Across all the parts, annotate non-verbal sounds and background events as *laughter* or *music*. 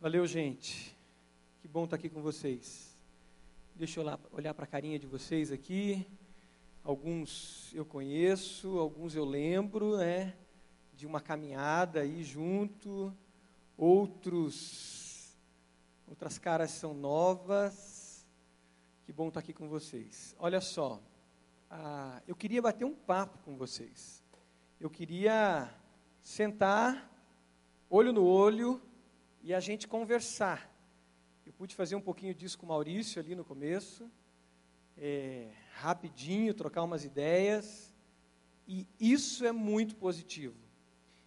Valeu, gente. Que bom estar aqui com vocês. Deixa eu lá, olhar para a carinha de vocês aqui. Alguns eu conheço, alguns eu lembro, né? De uma caminhada aí junto. Outros, outras caras são novas. Que bom estar aqui com vocês. Olha só, ah, eu queria bater um papo com vocês. Eu queria sentar, olho no olho, e a gente conversar. Eu pude fazer um pouquinho disso com o Maurício ali no começo, é, rapidinho, trocar umas ideias, e isso é muito positivo.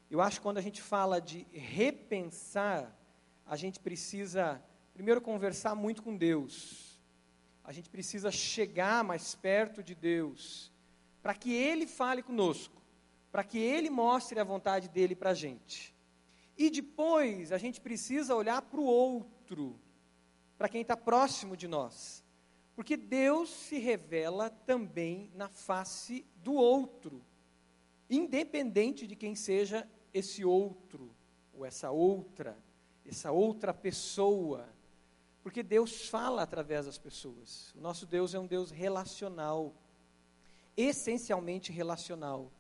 Eu acho que quando a gente fala de repensar, a gente precisa, primeiro, conversar muito com Deus, a gente precisa chegar mais perto de Deus, para que Ele fale conosco, para que Ele mostre a vontade dEle para a gente. E depois a gente precisa olhar para o outro, para quem está próximo de nós. Porque Deus se revela também na face do outro, independente de quem seja esse outro, ou essa outra, essa outra pessoa. Porque Deus fala através das pessoas. O nosso Deus é um Deus relacional, essencialmente relacional.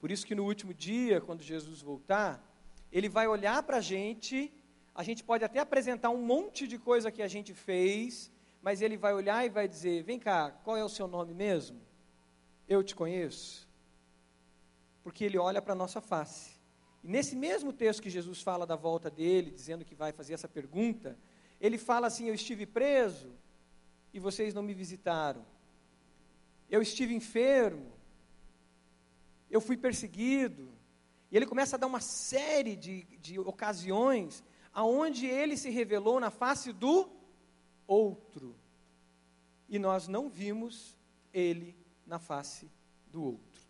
Por isso que no último dia, quando Jesus voltar, ele vai olhar para a gente, a gente pode até apresentar um monte de coisa que a gente fez, mas ele vai olhar e vai dizer: Vem cá, qual é o seu nome mesmo? Eu te conheço. Porque ele olha para a nossa face. E nesse mesmo texto que Jesus fala da volta dele, dizendo que vai fazer essa pergunta, ele fala assim: Eu estive preso e vocês não me visitaram. Eu estive enfermo, eu fui perseguido, e ele começa a dar uma série de, de ocasiões aonde ele se revelou na face do outro. E nós não vimos ele na face do outro.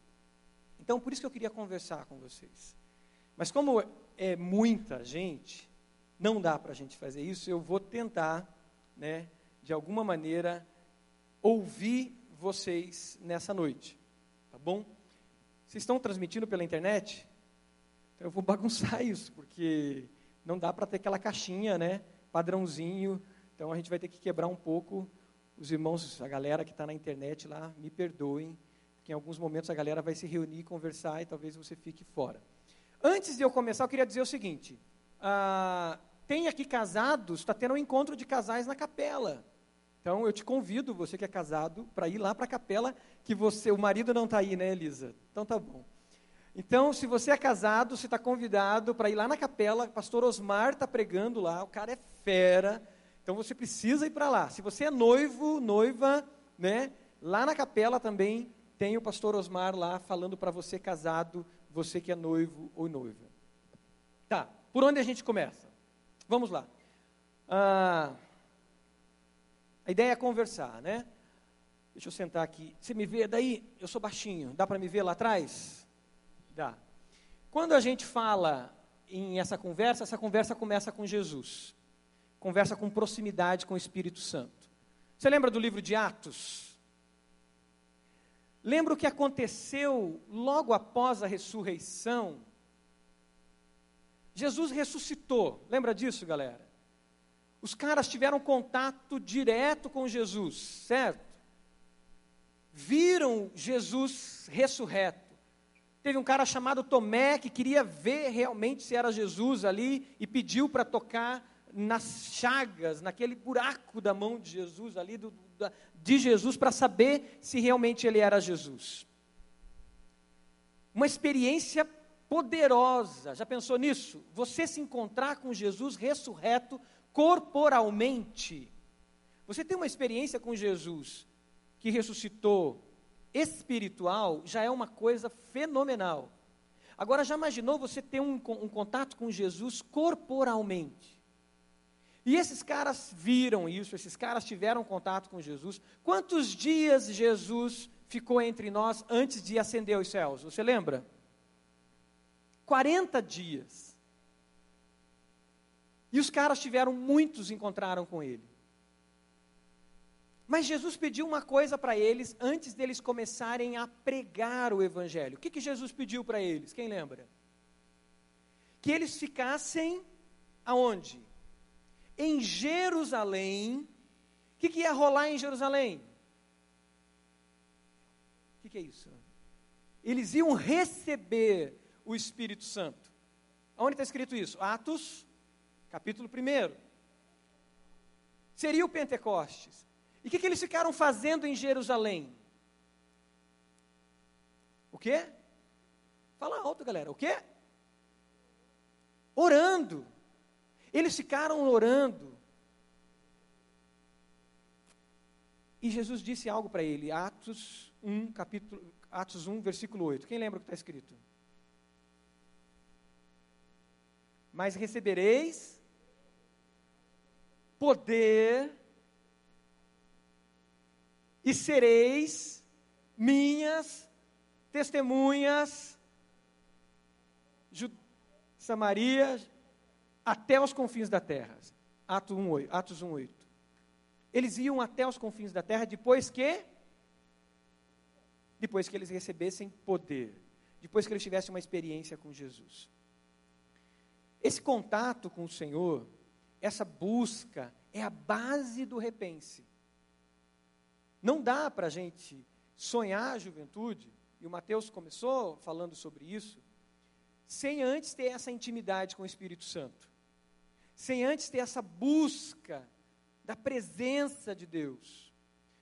Então, por isso que eu queria conversar com vocês. Mas como é muita gente, não dá para a gente fazer isso, eu vou tentar, né, de alguma maneira, ouvir vocês nessa noite. Tá bom? Vocês estão transmitindo pela internet? Então eu vou bagunçar *laughs* isso, porque não dá para ter aquela caixinha, né? Padrãozinho. Então a gente vai ter que quebrar um pouco. Os irmãos, a galera que está na internet lá, me perdoem, porque em alguns momentos a galera vai se reunir, conversar e talvez você fique fora. Antes de eu começar, eu queria dizer o seguinte: ah, tem aqui casados, está tendo um encontro de casais na capela. Então eu te convido, você que é casado, para ir lá para a capela, que você, o marido não está aí, né, Elisa? Então tá bom. Então, se você é casado, você está convidado para ir lá na capela. O pastor Osmar está pregando lá. O cara é fera. Então, você precisa ir para lá. Se você é noivo, noiva, né? Lá na capela também tem o pastor Osmar lá falando para você casado, você que é noivo ou noiva. Tá. Por onde a gente começa? Vamos lá. Ah, a ideia é conversar, né? Deixa eu sentar aqui. Você me vê daí? Eu sou baixinho. Dá para me ver lá atrás? Dá. Quando a gente fala em essa conversa, essa conversa começa com Jesus. Conversa com proximidade com o Espírito Santo. Você lembra do livro de Atos? Lembra o que aconteceu logo após a ressurreição? Jesus ressuscitou. Lembra disso, galera? Os caras tiveram contato direto com Jesus, certo? Viram Jesus ressurreto. Teve um cara chamado Tomé que queria ver realmente se era Jesus ali e pediu para tocar nas chagas, naquele buraco da mão de Jesus ali, do, da, de Jesus, para saber se realmente ele era Jesus. Uma experiência poderosa, já pensou nisso? Você se encontrar com Jesus ressurreto corporalmente. Você tem uma experiência com Jesus que ressuscitou espiritual já é uma coisa fenomenal. Agora, já imaginou você ter um, um contato com Jesus corporalmente? E esses caras viram isso, esses caras tiveram contato com Jesus. Quantos dias Jesus ficou entre nós antes de ascender aos céus? Você lembra? 40 dias. E os caras tiveram, muitos encontraram com ele. Mas Jesus pediu uma coisa para eles antes deles começarem a pregar o Evangelho. O que, que Jesus pediu para eles? Quem lembra? Que eles ficassem aonde? em Jerusalém. O que, que ia rolar em Jerusalém? O que, que é isso? Eles iam receber o Espírito Santo. Onde está escrito isso? Atos, capítulo 1. Seria o Pentecostes. E o que, que eles ficaram fazendo em Jerusalém? O quê? Fala alto, galera. O quê? Orando. Eles ficaram orando. E Jesus disse algo para ele, Atos 1, capítulo, Atos 1, versículo 8. Quem lembra o que está escrito? Mas recebereis poder e sereis minhas testemunhas, Samaria, até os confins da terra. Atos 1, Atos 1, 8. Eles iam até os confins da terra depois que? Depois que eles recebessem poder. Depois que eles tivessem uma experiência com Jesus. Esse contato com o Senhor, essa busca, é a base do repense. Não dá para a gente sonhar a juventude, e o Mateus começou falando sobre isso, sem antes ter essa intimidade com o Espírito Santo, sem antes ter essa busca da presença de Deus,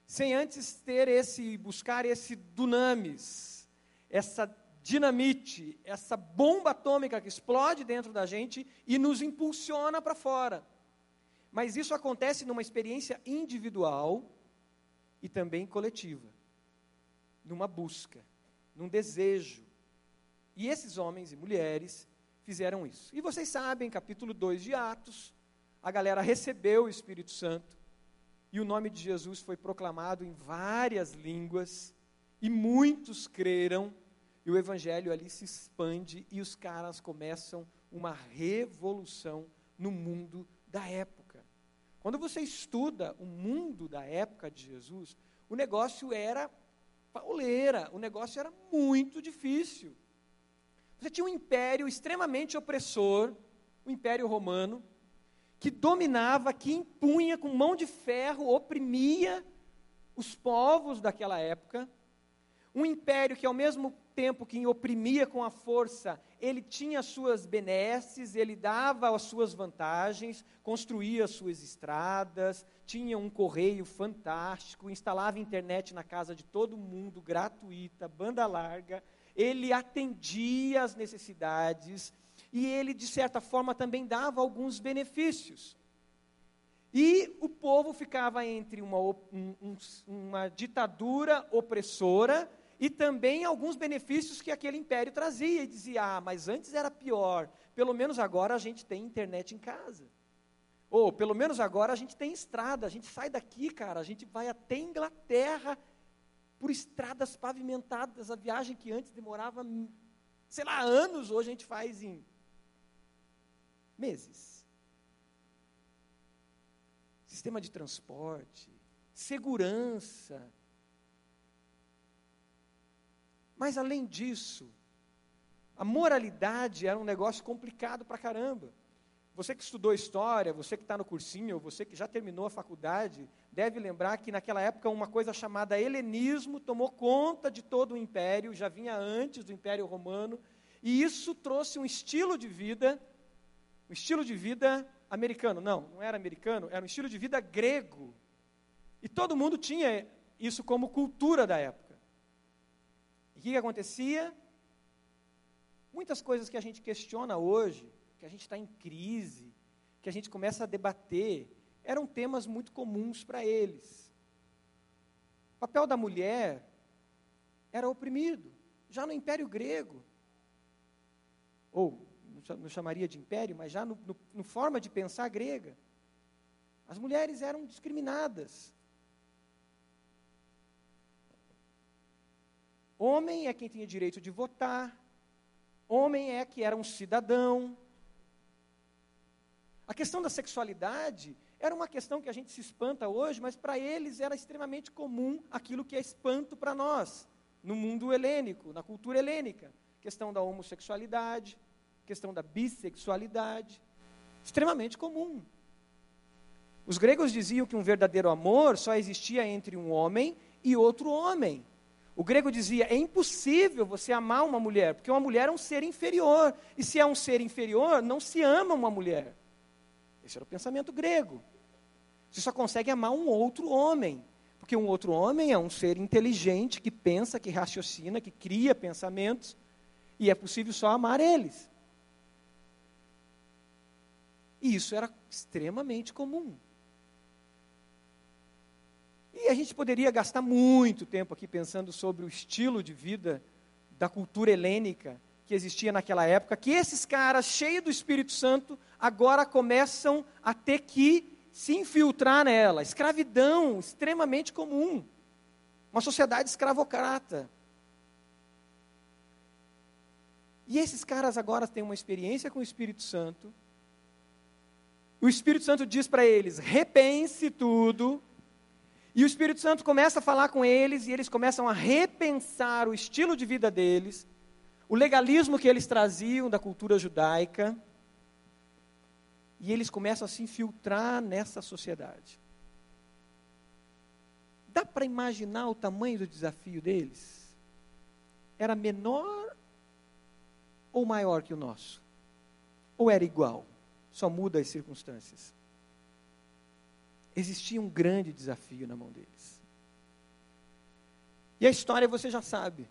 sem antes ter esse, buscar esse dunamis, essa dinamite, essa bomba atômica que explode dentro da gente e nos impulsiona para fora. Mas isso acontece numa experiência individual, e também coletiva, numa busca, num desejo. E esses homens e mulheres fizeram isso. E vocês sabem, capítulo 2 de Atos, a galera recebeu o Espírito Santo e o nome de Jesus foi proclamado em várias línguas e muitos creram e o evangelho ali se expande e os caras começam uma revolução no mundo da época. Quando você estuda o mundo da época de Jesus, o negócio era pauleira, o negócio era muito difícil. Você tinha um império extremamente opressor, o Império Romano, que dominava, que impunha com mão de ferro, oprimia os povos daquela época. Um império que, ao mesmo tempo que oprimia com a força, ele tinha as suas benesses, ele dava as suas vantagens, construía as suas estradas, tinha um correio fantástico, instalava internet na casa de todo mundo, gratuita, banda larga, ele atendia às necessidades e ele, de certa forma, também dava alguns benefícios. E o povo ficava entre uma, um, uma ditadura opressora e também alguns benefícios que aquele império trazia. E dizia: ah, mas antes era pior, pelo menos agora a gente tem internet em casa. Ou pelo menos agora a gente tem estrada, a gente sai daqui, cara, a gente vai até Inglaterra por estradas pavimentadas. A viagem que antes demorava, sei lá, anos, hoje a gente faz em meses. Sistema de transporte, segurança, Mas além disso, a moralidade era um negócio complicado para caramba. Você que estudou história, você que está no cursinho, você que já terminou a faculdade, deve lembrar que naquela época uma coisa chamada helenismo tomou conta de todo o império, já vinha antes do Império Romano, e isso trouxe um estilo de vida, um estilo de vida americano. Não, não era americano, era um estilo de vida grego. E todo mundo tinha isso como cultura da época o que, que acontecia? Muitas coisas que a gente questiona hoje, que a gente está em crise, que a gente começa a debater, eram temas muito comuns para eles. O papel da mulher era oprimido, já no Império Grego, ou não chamaria de império, mas já no, no, no forma de pensar grega. As mulheres eram discriminadas. Homem é quem tinha direito de votar, homem é que era um cidadão. A questão da sexualidade era uma questão que a gente se espanta hoje, mas para eles era extremamente comum aquilo que é espanto para nós, no mundo helênico, na cultura helênica. Questão da homossexualidade, questão da bissexualidade, extremamente comum. Os gregos diziam que um verdadeiro amor só existia entre um homem e outro homem. O grego dizia: é impossível você amar uma mulher, porque uma mulher é um ser inferior. E se é um ser inferior, não se ama uma mulher. Esse era o pensamento grego. Você só consegue amar um outro homem. Porque um outro homem é um ser inteligente, que pensa, que raciocina, que cria pensamentos. E é possível só amar eles. E isso era extremamente comum. E a gente poderia gastar muito tempo aqui pensando sobre o estilo de vida da cultura helênica que existia naquela época, que esses caras cheios do Espírito Santo agora começam a ter que se infiltrar nela. Escravidão extremamente comum. Uma sociedade escravocrata. E esses caras agora têm uma experiência com o Espírito Santo. O Espírito Santo diz para eles: repense tudo, e o Espírito Santo começa a falar com eles e eles começam a repensar o estilo de vida deles, o legalismo que eles traziam da cultura judaica. E eles começam a se infiltrar nessa sociedade. Dá para imaginar o tamanho do desafio deles? Era menor ou maior que o nosso? Ou era igual? Só muda as circunstâncias existia um grande desafio na mão deles. E a história você já sabe.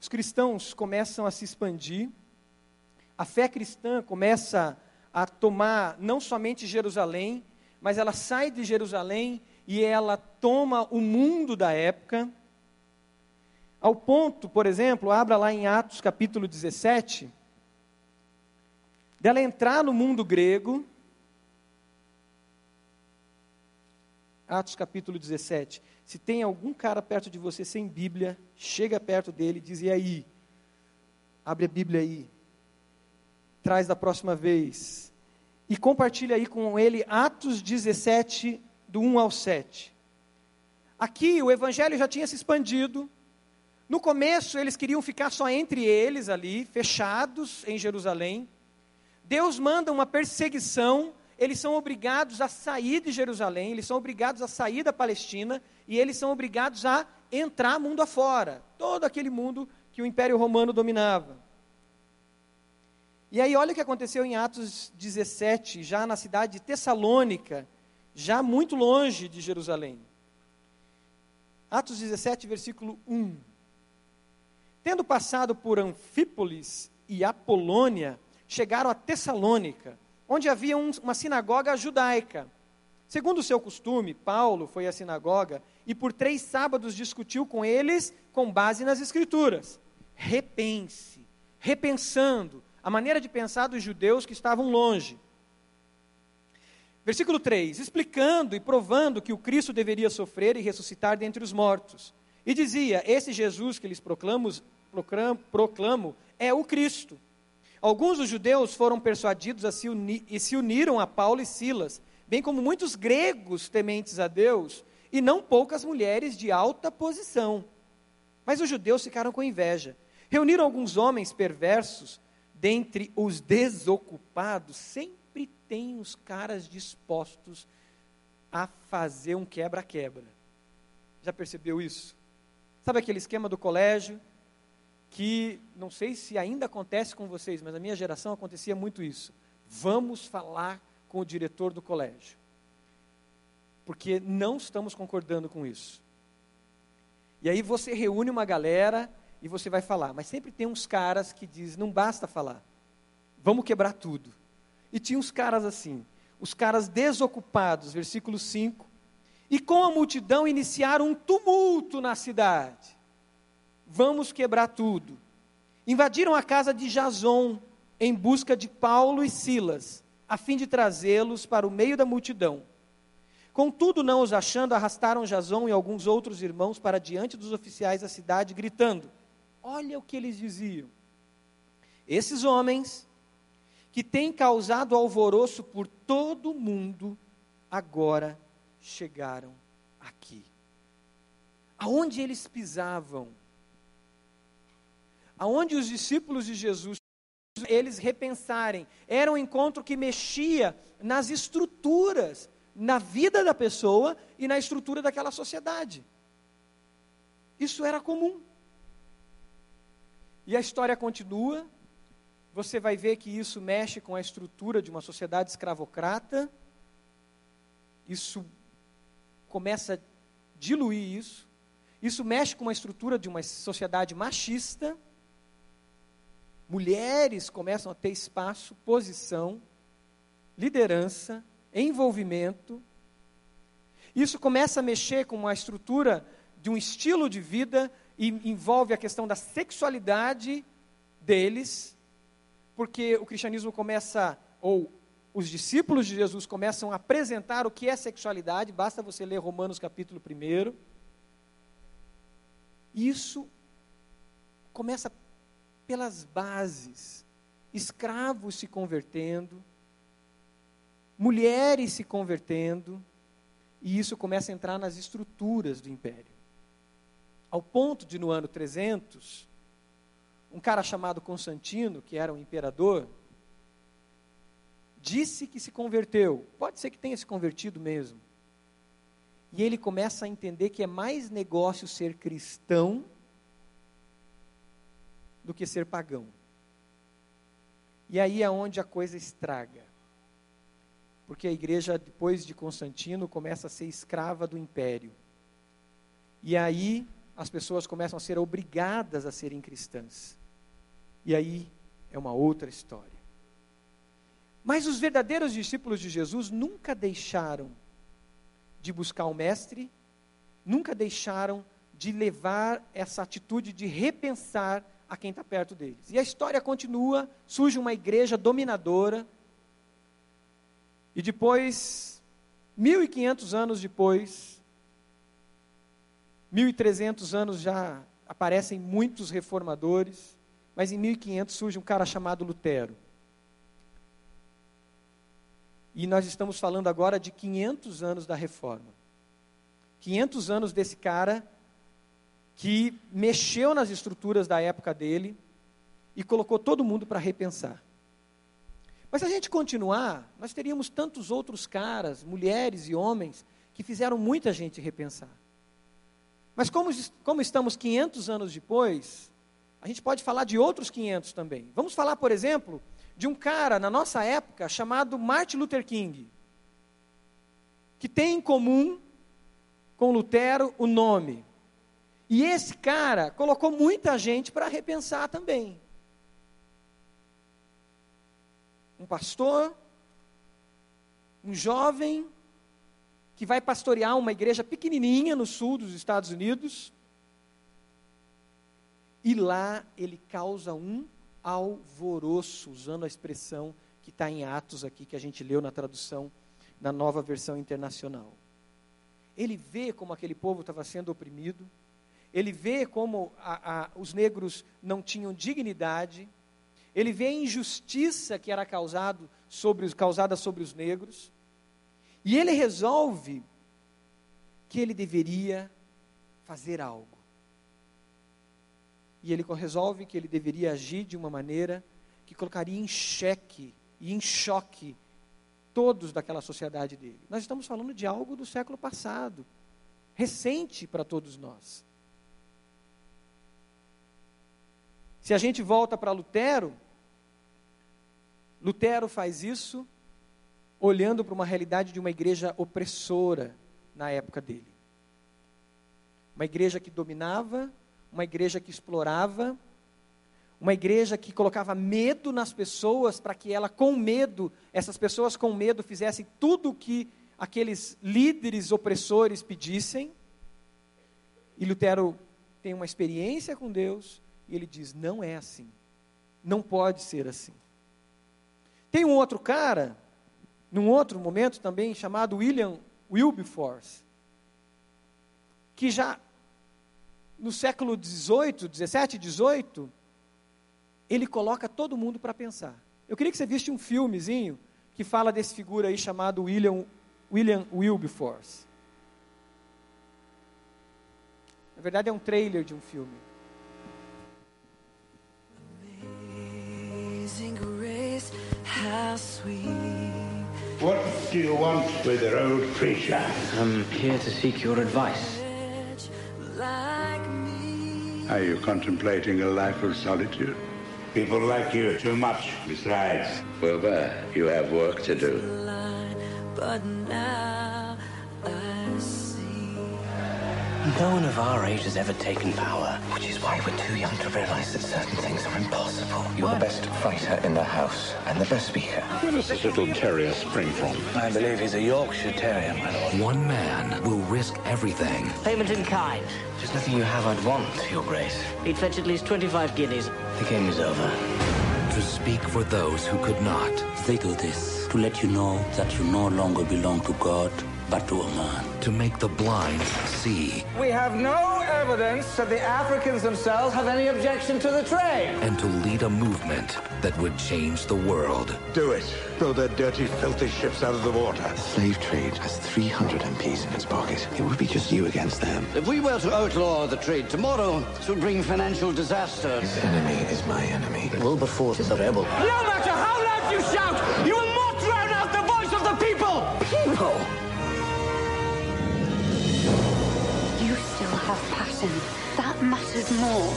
Os cristãos começam a se expandir, a fé cristã começa a tomar não somente Jerusalém, mas ela sai de Jerusalém e ela toma o mundo da época. Ao ponto, por exemplo, abra lá em Atos capítulo 17, dela entrar no mundo grego, Atos capítulo 17. Se tem algum cara perto de você sem Bíblia, chega perto dele e diz: E aí? Abre a Bíblia aí. Traz da próxima vez. E compartilha aí com ele Atos 17, do 1 ao 7. Aqui o evangelho já tinha se expandido. No começo eles queriam ficar só entre eles ali, fechados em Jerusalém. Deus manda uma perseguição eles são obrigados a sair de Jerusalém, eles são obrigados a sair da Palestina e eles são obrigados a entrar mundo afora, todo aquele mundo que o Império Romano dominava. E aí, olha o que aconteceu em Atos 17, já na cidade de Tessalônica, já muito longe de Jerusalém. Atos 17, versículo 1. Tendo passado por Anfípolis e Apolônia, chegaram a Tessalônica onde havia um, uma sinagoga judaica. Segundo o seu costume, Paulo foi à sinagoga e por três sábados discutiu com eles com base nas Escrituras. Repense, repensando a maneira de pensar dos judeus que estavam longe. Versículo 3: explicando e provando que o Cristo deveria sofrer e ressuscitar dentre os mortos. E dizia: Esse Jesus que lhes proclamo, proclamo, proclamo é o Cristo. Alguns dos judeus foram persuadidos a se unir, e se uniram a Paulo e Silas, bem como muitos gregos tementes a Deus, e não poucas mulheres de alta posição. Mas os judeus ficaram com inveja. Reuniram alguns homens perversos, dentre os desocupados, sempre tem os caras dispostos a fazer um quebra-quebra. Já percebeu isso? Sabe aquele esquema do colégio? Que não sei se ainda acontece com vocês, mas na minha geração acontecia muito isso. Vamos falar com o diretor do colégio. Porque não estamos concordando com isso. E aí você reúne uma galera e você vai falar, mas sempre tem uns caras que dizem, não basta falar. Vamos quebrar tudo. E tinha uns caras assim, os caras desocupados, versículo 5, e com a multidão iniciaram um tumulto na cidade vamos quebrar tudo. Invadiram a casa de Jason em busca de Paulo e Silas, a fim de trazê-los para o meio da multidão. Contudo, não os achando, arrastaram Jason e alguns outros irmãos para diante dos oficiais da cidade, gritando: Olha o que eles diziam. Esses homens, que têm causado alvoroço por todo o mundo, agora chegaram aqui. Aonde eles pisavam, aonde os discípulos de Jesus eles repensarem. Era um encontro que mexia nas estruturas, na vida da pessoa e na estrutura daquela sociedade. Isso era comum. E a história continua. Você vai ver que isso mexe com a estrutura de uma sociedade escravocrata. Isso começa a diluir isso. Isso mexe com a estrutura de uma sociedade machista. Mulheres começam a ter espaço, posição, liderança, envolvimento. Isso começa a mexer com uma estrutura de um estilo de vida e envolve a questão da sexualidade deles, porque o cristianismo começa, ou os discípulos de Jesus começam a apresentar o que é sexualidade, basta você ler Romanos capítulo 1. Isso começa pelas bases, escravos se convertendo, mulheres se convertendo, e isso começa a entrar nas estruturas do império. Ao ponto de, no ano 300, um cara chamado Constantino, que era um imperador, disse que se converteu. Pode ser que tenha se convertido mesmo. E ele começa a entender que é mais negócio ser cristão do que ser pagão. E aí é onde a coisa estraga. Porque a igreja, depois de Constantino, começa a ser escrava do império. E aí as pessoas começam a ser obrigadas a serem cristãs. E aí é uma outra história. Mas os verdadeiros discípulos de Jesus nunca deixaram de buscar o Mestre, nunca deixaram de levar essa atitude de repensar a quem está perto deles. E a história continua, surge uma igreja dominadora, e depois, 1500 anos depois, 1.300 anos já aparecem muitos reformadores, mas em 1500 surge um cara chamado Lutero. E nós estamos falando agora de 500 anos da reforma. 500 anos desse cara que mexeu nas estruturas da época dele e colocou todo mundo para repensar. Mas se a gente continuar, nós teríamos tantos outros caras, mulheres e homens, que fizeram muita gente repensar. Mas como, como estamos 500 anos depois, a gente pode falar de outros 500 também. Vamos falar, por exemplo, de um cara na nossa época chamado Martin Luther King, que tem em comum com Lutero o nome. E esse cara colocou muita gente para repensar também. Um pastor, um jovem que vai pastorear uma igreja pequenininha no sul dos Estados Unidos. E lá ele causa um alvoroço, usando a expressão que está em Atos aqui, que a gente leu na tradução, na nova versão internacional. Ele vê como aquele povo estava sendo oprimido, ele vê como a, a, os negros não tinham dignidade, ele vê a injustiça que era causado sobre, causada sobre os negros, e ele resolve que ele deveria fazer algo. E ele resolve que ele deveria agir de uma maneira que colocaria em xeque e em choque todos daquela sociedade dele. Nós estamos falando de algo do século passado, recente para todos nós. Se a gente volta para Lutero, Lutero faz isso olhando para uma realidade de uma igreja opressora na época dele. Uma igreja que dominava, uma igreja que explorava, uma igreja que colocava medo nas pessoas para que ela, com medo, essas pessoas com medo fizessem tudo o que aqueles líderes opressores pedissem. E Lutero tem uma experiência com Deus e ele diz: não é assim, não pode ser assim. Tem um outro cara num outro momento também, chamado William Wilberforce, que já no século 18, 17, 18, ele coloca todo mundo para pensar. Eu queria que você visse um filmezinho que fala desse figura aí chamado William, William Wilberforce. Na verdade é um trailer de um filme. What do you want with the old preacher? I'm here to seek your advice. Are you contemplating a life of solitude? People like you too much. Besides, Wilbur, you have work to do. but now No one of our age has ever taken power, which is why we're too young to realize that certain things are impossible. You're the best fighter in the house and the best speaker. Where does this little terrier spring from? I believe he's a Yorkshire Terrier, my lord. One man will risk everything Payment in kind. There's nothing you have I'd want, Your Grace. He'd fetch at least 25 guineas. The game is over. to speak for those who could not. They do this to let you know that you no longer belong to God, but to a man. To make the blind see We have no evidence that the Africans themselves have any objection to the trade. and to lead a movement that would change the world. Do it. Throw their dirty, filthy ships out of the water. The Slave trade has 300 MPs in its pocket. It would be just you against them. If we were to outlaw the trade tomorrow, it would bring financial disaster. His enemy is my enemy. Wilberforce is a rebel. No matter how loud you shout, you will not drown out the voice of the people! People! Have passion. That matters more.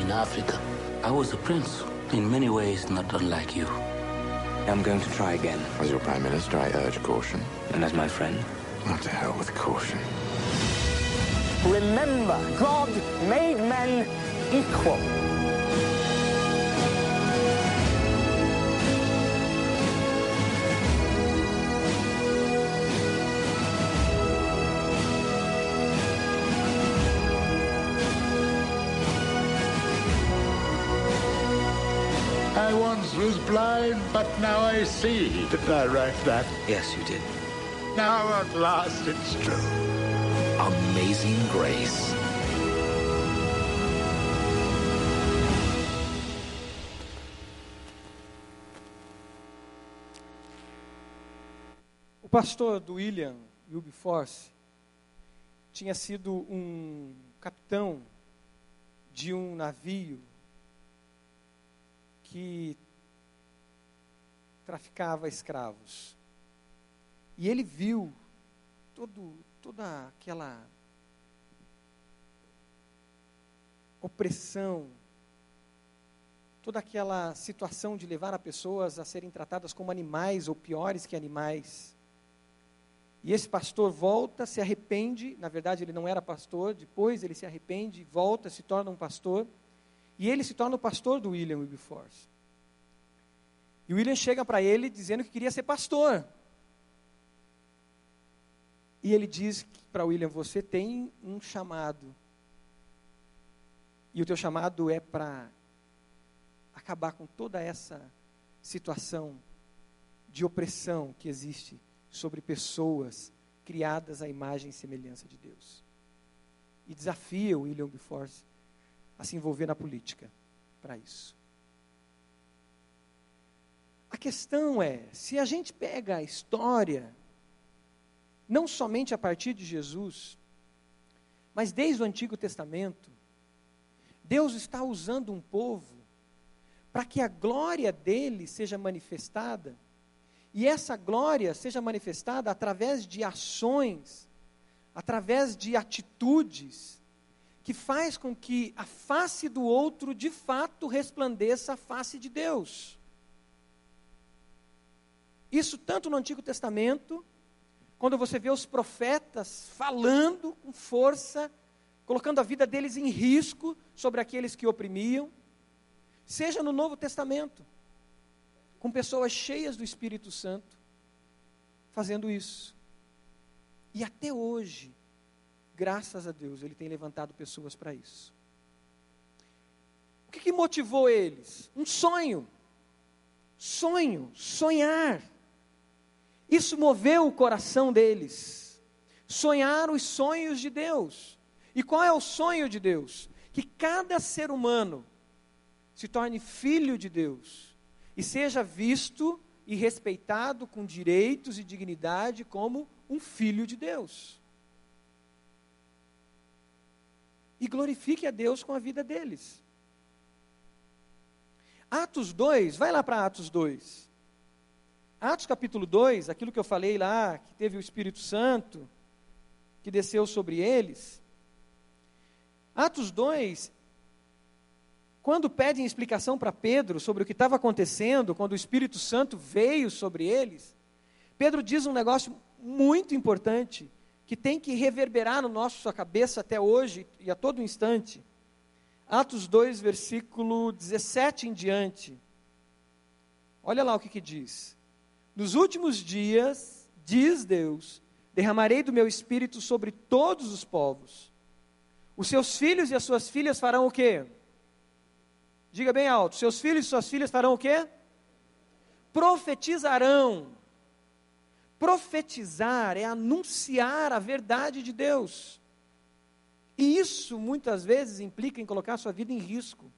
In Africa, I was a prince. In many ways, not unlike you. I'm going to try again. As your prime minister, I urge caution. And as my friend, Not to hell with caution. Remember, God made men equal. Was blind, but now I see. Did I write that? yes, you did. Now at last it's true. Amazing Grace. O pastor do William Wilberforce tinha sido um capitão de um navio que traficava escravos. E ele viu todo, toda aquela opressão, toda aquela situação de levar as pessoas a serem tratadas como animais ou piores que animais. E esse pastor volta, se arrepende, na verdade ele não era pastor, depois ele se arrepende, volta, se torna um pastor, e ele se torna o pastor do William Wilberforce. E William chega para ele dizendo que queria ser pastor. E ele diz para William: Você tem um chamado. E o teu chamado é para acabar com toda essa situação de opressão que existe sobre pessoas criadas à imagem e semelhança de Deus. E desafia o William Wilberforce a se envolver na política para isso. A questão é, se a gente pega a história, não somente a partir de Jesus, mas desde o Antigo Testamento, Deus está usando um povo para que a glória dele seja manifestada, e essa glória seja manifestada através de ações, através de atitudes, que faz com que a face do outro de fato resplandeça a face de Deus. Isso tanto no Antigo Testamento, quando você vê os profetas falando com força, colocando a vida deles em risco sobre aqueles que oprimiam, seja no Novo Testamento, com pessoas cheias do Espírito Santo, fazendo isso. E até hoje, graças a Deus, Ele tem levantado pessoas para isso. O que, que motivou eles? Um sonho. Sonho, sonhar. Isso moveu o coração deles. Sonhar os sonhos de Deus. E qual é o sonho de Deus? Que cada ser humano se torne filho de Deus e seja visto e respeitado com direitos e dignidade como um filho de Deus. E glorifique a Deus com a vida deles. Atos 2, vai lá para Atos 2. Atos capítulo 2, aquilo que eu falei lá, que teve o Espírito Santo, que desceu sobre eles. Atos 2, quando pedem explicação para Pedro sobre o que estava acontecendo, quando o Espírito Santo veio sobre eles, Pedro diz um negócio muito importante, que tem que reverberar no nosso cabeça até hoje e a todo instante. Atos 2, versículo 17 em diante. Olha lá o que, que diz. Nos últimos dias, diz Deus, derramarei do meu espírito sobre todos os povos. Os seus filhos e as suas filhas farão o quê? Diga bem alto. Seus filhos e suas filhas farão o quê? Profetizarão. Profetizar é anunciar a verdade de Deus. E isso muitas vezes implica em colocar a sua vida em risco.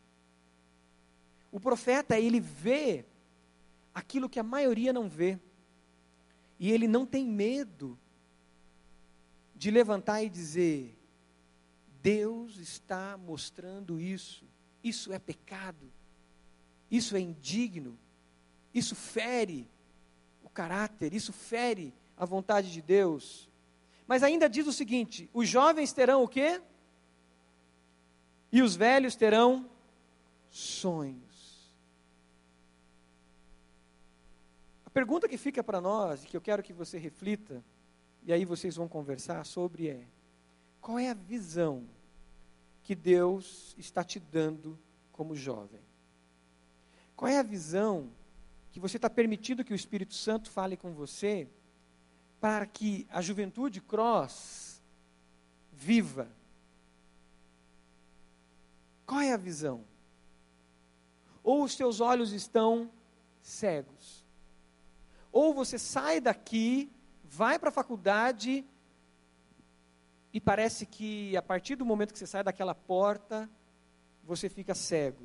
O profeta, ele vê aquilo que a maioria não vê. E ele não tem medo de levantar e dizer: Deus está mostrando isso. Isso é pecado. Isso é indigno. Isso fere o caráter, isso fere a vontade de Deus. Mas ainda diz o seguinte: os jovens terão o quê? E os velhos terão sonhos. A pergunta que fica para nós, e que eu quero que você reflita, e aí vocês vão conversar sobre é: qual é a visão que Deus está te dando como jovem? Qual é a visão que você está permitindo que o Espírito Santo fale com você para que a juventude cross viva? Qual é a visão? Ou os seus olhos estão cegos? Ou você sai daqui, vai para a faculdade e parece que a partir do momento que você sai daquela porta, você fica cego.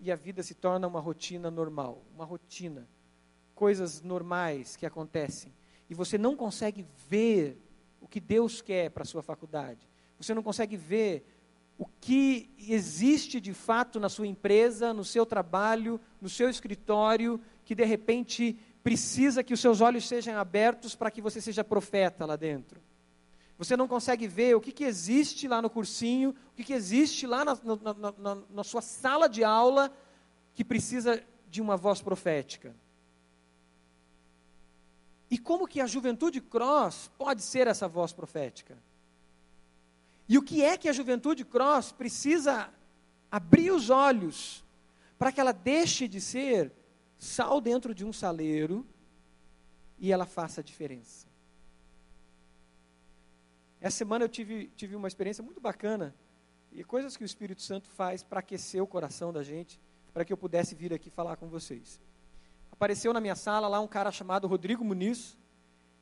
E a vida se torna uma rotina normal, uma rotina, coisas normais que acontecem. E você não consegue ver o que Deus quer para a sua faculdade, você não consegue ver o que existe de fato na sua empresa, no seu trabalho, no seu escritório, que de repente precisa que os seus olhos sejam abertos para que você seja profeta lá dentro. Você não consegue ver o que, que existe lá no cursinho, o que, que existe lá na, na, na, na sua sala de aula que precisa de uma voz profética. E como que a juventude cross pode ser essa voz profética? E o que é que a juventude cross precisa abrir os olhos para que ela deixe de ser sal dentro de um saleiro e ela faça a diferença? Essa semana eu tive, tive uma experiência muito bacana e coisas que o Espírito Santo faz para aquecer o coração da gente, para que eu pudesse vir aqui falar com vocês apareceu na minha sala lá um cara chamado Rodrigo Muniz,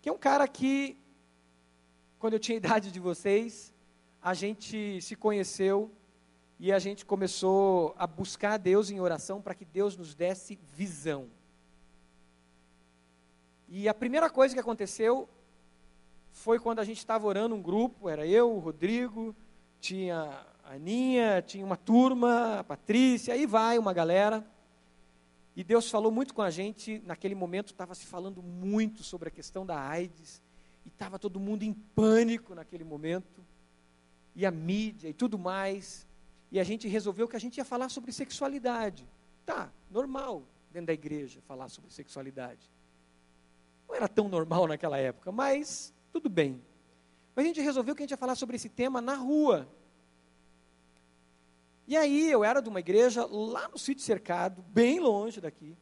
que é um cara que, quando eu tinha idade de vocês, a gente se conheceu e a gente começou a buscar Deus em oração para que Deus nos desse visão. E a primeira coisa que aconteceu foi quando a gente estava orando um grupo, era eu, o Rodrigo, tinha a Aninha, tinha uma turma, a Patrícia, aí vai uma galera. E Deus falou muito com a gente, naquele momento estava se falando muito sobre a questão da AIDS, e estava todo mundo em pânico naquele momento, e a mídia e tudo mais, e a gente resolveu que a gente ia falar sobre sexualidade. Tá, normal dentro da igreja falar sobre sexualidade. Não era tão normal naquela época, mas tudo bem. Mas a gente resolveu que a gente ia falar sobre esse tema na rua. E aí eu era de uma igreja lá no sítio cercado, bem longe daqui.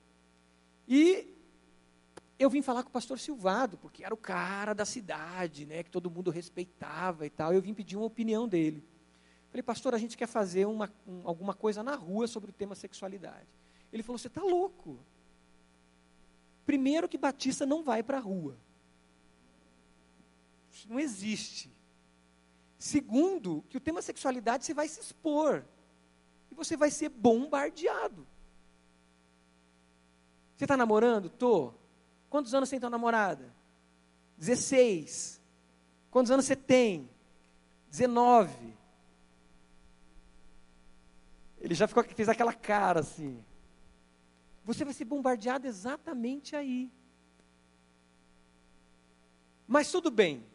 E eu vim falar com o pastor Silvado, porque era o cara da cidade, né, que todo mundo respeitava e tal. Eu vim pedir uma opinião dele. Falei, pastor, a gente quer fazer uma, um, alguma coisa na rua sobre o tema sexualidade. Ele falou, você está louco. Primeiro que Batista não vai para a rua. Isso não existe. Segundo, que o tema sexualidade você vai se expor você vai ser bombardeado. Você está namorando? Tô. Quantos anos tem namorada? 16. Quantos anos você tem? 19. Ele já ficou, fez aquela cara assim. Você vai ser bombardeado exatamente aí. Mas tudo bem.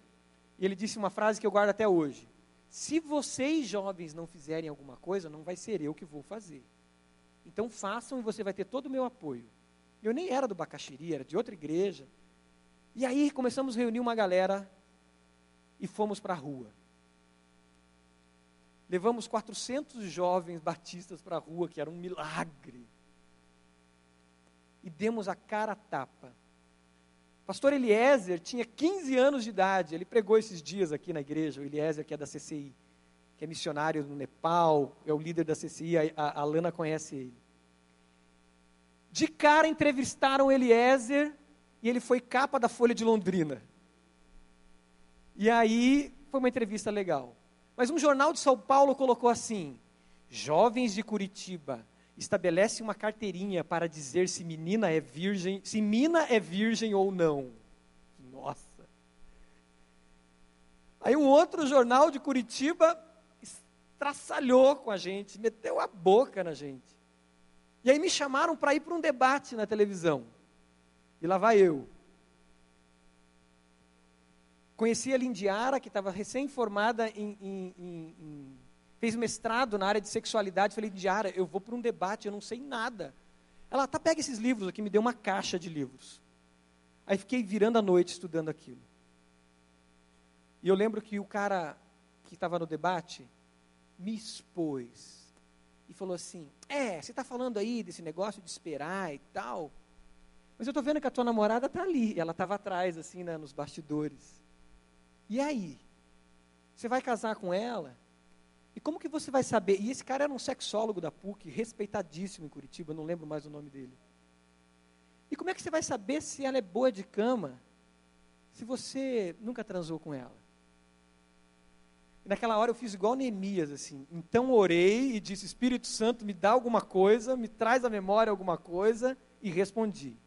Ele disse uma frase que eu guardo até hoje. Se vocês jovens não fizerem alguma coisa, não vai ser eu que vou fazer. Então façam e você vai ter todo o meu apoio. Eu nem era do Bacaxiri, era de outra igreja. E aí começamos a reunir uma galera e fomos para a rua. Levamos 400 jovens batistas para a rua, que era um milagre. E demos a cara a tapa. Pastor Eliezer tinha 15 anos de idade, ele pregou esses dias aqui na igreja, o Eliezer que é da CCI, que é missionário no Nepal, é o líder da CCI, a, a Lana conhece ele. De cara entrevistaram Eliezer e ele foi capa da Folha de Londrina. E aí foi uma entrevista legal. Mas um jornal de São Paulo colocou assim: Jovens de Curitiba estabelece uma carteirinha para dizer se menina é virgem, se mina é virgem ou não. Nossa. Aí um outro jornal de Curitiba estraçalhou com a gente, meteu a boca na gente. E aí me chamaram para ir para um debate na televisão. E lá vai eu. Conheci a Lindiara, que estava recém-formada em, em, em, em, fez mestrado na área de sexualidade. Falei, Lindiara, eu vou para um debate, eu não sei nada. Ela, tá, pega esses livros aqui, me deu uma caixa de livros. Aí fiquei virando a noite estudando aquilo. E eu lembro que o cara que estava no debate me expôs e falou assim: É, você está falando aí desse negócio de esperar e tal, mas eu estou vendo que a tua namorada está ali. E ela estava atrás, assim, né, nos bastidores. E aí? Você vai casar com ela? E como que você vai saber? E esse cara era um sexólogo da PUC, respeitadíssimo em Curitiba, não lembro mais o nome dele. E como é que você vai saber se ela é boa de cama se você nunca transou com ela? E naquela hora eu fiz igual Neemias, assim. Então orei e disse: Espírito Santo, me dá alguma coisa, me traz à memória alguma coisa, e respondi.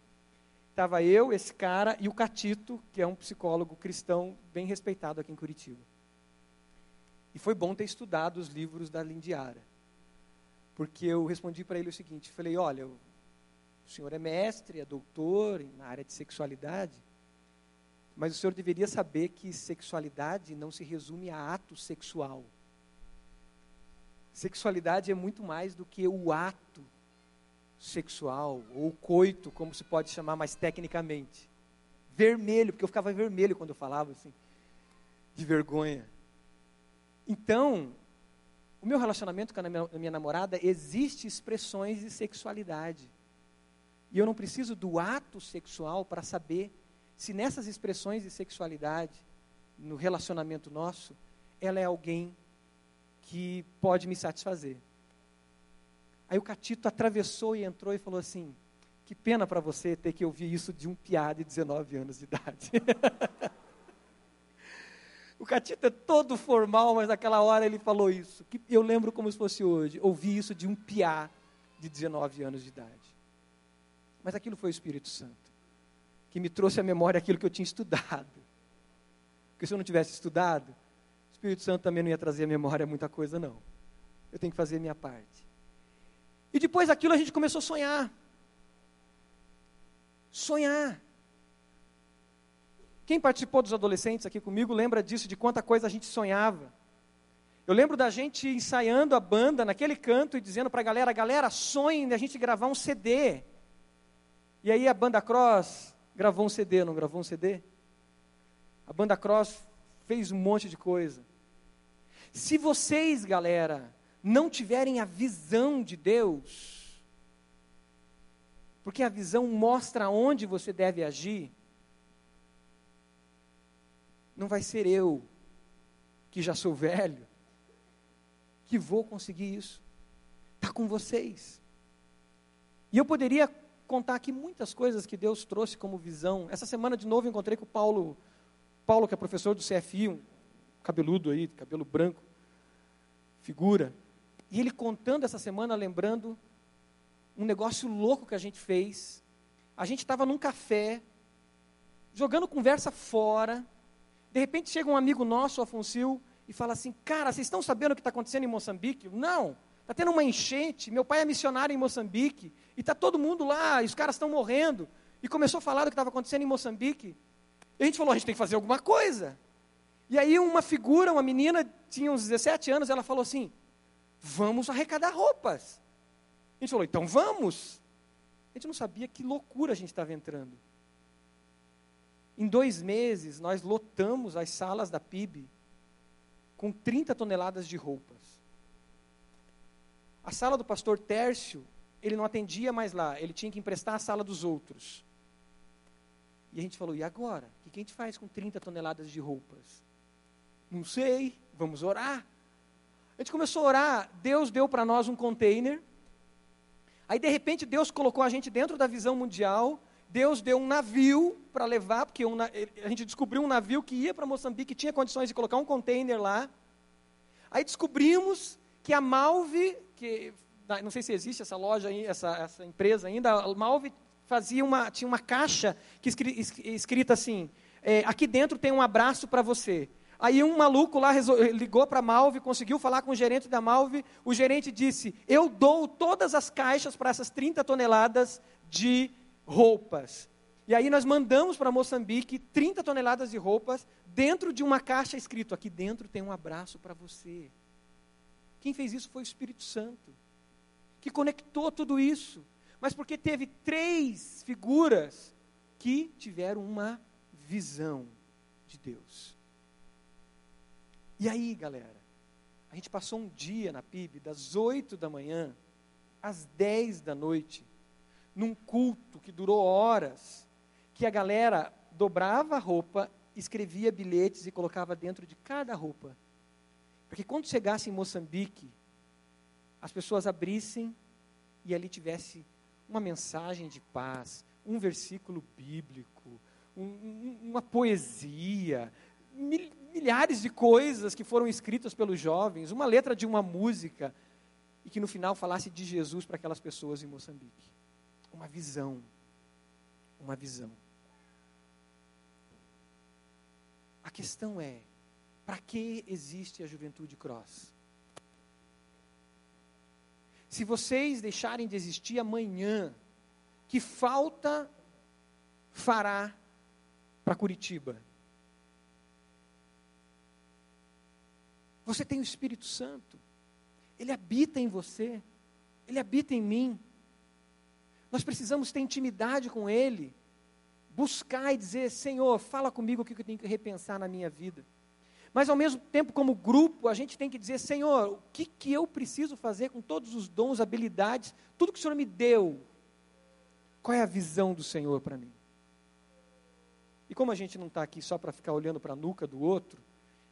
Estava eu, esse cara e o Catito, que é um psicólogo cristão bem respeitado aqui em Curitiba. E foi bom ter estudado os livros da Lindiara. Porque eu respondi para ele o seguinte: falei, olha, o senhor é mestre, é doutor na área de sexualidade. Mas o senhor deveria saber que sexualidade não se resume a ato sexual. Sexualidade é muito mais do que o ato sexual, ou coito, como se pode chamar mais tecnicamente. Vermelho, porque eu ficava vermelho quando eu falava assim, de vergonha. Então, o meu relacionamento com a minha, a minha namorada existe expressões de sexualidade. E eu não preciso do ato sexual para saber se nessas expressões de sexualidade, no relacionamento nosso, ela é alguém que pode me satisfazer. Aí o Catito atravessou e entrou e falou assim: Que pena para você ter que ouvir isso de um piá de 19 anos de idade. *laughs* o Catito é todo formal, mas naquela hora ele falou isso. Que eu lembro como se fosse hoje. Ouvi isso de um piá de 19 anos de idade. Mas aquilo foi o Espírito Santo que me trouxe à memória aquilo que eu tinha estudado. Porque se eu não tivesse estudado, o Espírito Santo também não ia trazer à memória muita coisa, não. Eu tenho que fazer a minha parte. E depois daquilo a gente começou a sonhar. Sonhar. Quem participou dos adolescentes aqui comigo lembra disso, de quanta coisa a gente sonhava. Eu lembro da gente ensaiando a banda naquele canto e dizendo para a galera: galera, sonhem a gente gravar um CD. E aí a banda Cross gravou um CD, não gravou um CD? A banda Cross fez um monte de coisa. Se vocês, galera, não tiverem a visão de Deus, porque a visão mostra onde você deve agir, não vai ser eu, que já sou velho, que vou conseguir isso. Está com vocês. E eu poderia contar aqui muitas coisas que Deus trouxe como visão. Essa semana, de novo, encontrei com o Paulo, Paulo, que é professor do CFI, um cabeludo aí, cabelo branco, figura. E ele contando essa semana, lembrando um negócio louco que a gente fez. A gente estava num café, jogando conversa fora. De repente chega um amigo nosso, Afonso, e fala assim: Cara, vocês estão sabendo o que está acontecendo em Moçambique? Não. Está tendo uma enchente. Meu pai é missionário em Moçambique. E está todo mundo lá, e os caras estão morrendo. E começou a falar do que estava acontecendo em Moçambique. E a gente falou: a gente tem que fazer alguma coisa. E aí, uma figura, uma menina, tinha uns 17 anos, ela falou assim: vamos arrecadar roupas. A gente falou: então vamos. A gente não sabia que loucura a gente estava entrando. Em dois meses, nós lotamos as salas da PIB com 30 toneladas de roupas. A sala do pastor Tércio, ele não atendia mais lá, ele tinha que emprestar a sala dos outros. E a gente falou: e agora? O que a gente faz com 30 toneladas de roupas? Não sei, vamos orar. A gente começou a orar, Deus deu para nós um container. Aí, de repente, Deus colocou a gente dentro da visão mundial. Deus deu um navio para levar, porque um, a gente descobriu um navio que ia para Moçambique, que tinha condições de colocar um container lá. Aí descobrimos que a Malve, que não sei se existe essa loja, essa, essa empresa ainda, a Malve fazia uma, tinha uma caixa que escrita assim: é, aqui dentro tem um abraço para você. Aí um maluco lá ligou para a Malve, conseguiu falar com o gerente da Malve. O gerente disse: Eu dou todas as caixas para essas 30 toneladas de roupas. E aí nós mandamos para Moçambique 30 toneladas de roupas dentro de uma caixa escrito: Aqui dentro tem um abraço para você. Quem fez isso foi o Espírito Santo, que conectou tudo isso. Mas porque teve três figuras que tiveram uma visão de Deus. E aí, galera, a gente passou um dia na PIB, das 8 da manhã às 10 da noite, num culto que durou horas, que a galera dobrava a roupa, escrevia bilhetes e colocava dentro de cada roupa. Para que quando chegasse em Moçambique, as pessoas abrissem e ali tivesse uma mensagem de paz, um versículo bíblico, um, uma poesia, milhares de coisas que foram escritas pelos jovens, uma letra de uma música, e que no final falasse de Jesus para aquelas pessoas em Moçambique. Uma visão. Uma visão. A questão é: para que existe a Juventude Cross? Se vocês deixarem de existir amanhã, que falta fará para Curitiba? Você tem o Espírito Santo. Ele habita em você. Ele habita em mim. Nós precisamos ter intimidade com Ele. Buscar e dizer: Senhor, fala comigo o que eu tenho que repensar na minha vida. Mas ao mesmo tempo, como grupo, a gente tem que dizer: Senhor, o que, que eu preciso fazer com todos os dons, habilidades, tudo que o Senhor me deu? Qual é a visão do Senhor para mim? E como a gente não está aqui só para ficar olhando para a nuca do outro,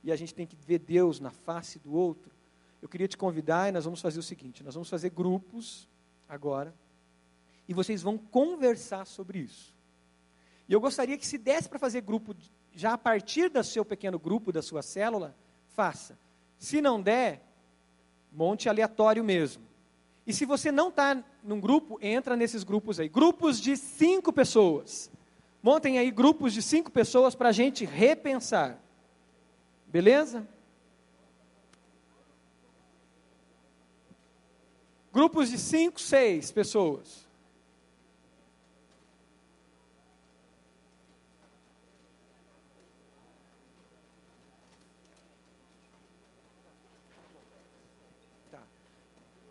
e a gente tem que ver Deus na face do outro, eu queria te convidar e nós vamos fazer o seguinte: nós vamos fazer grupos agora, e vocês vão conversar sobre isso. E eu gostaria que se desse para fazer grupo já a partir do seu pequeno grupo, da sua célula, faça. Se não der, monte aleatório mesmo. E se você não está num grupo, entra nesses grupos aí. Grupos de cinco pessoas. Montem aí grupos de cinco pessoas para a gente repensar. Beleza? Grupos de cinco, seis pessoas. Tá.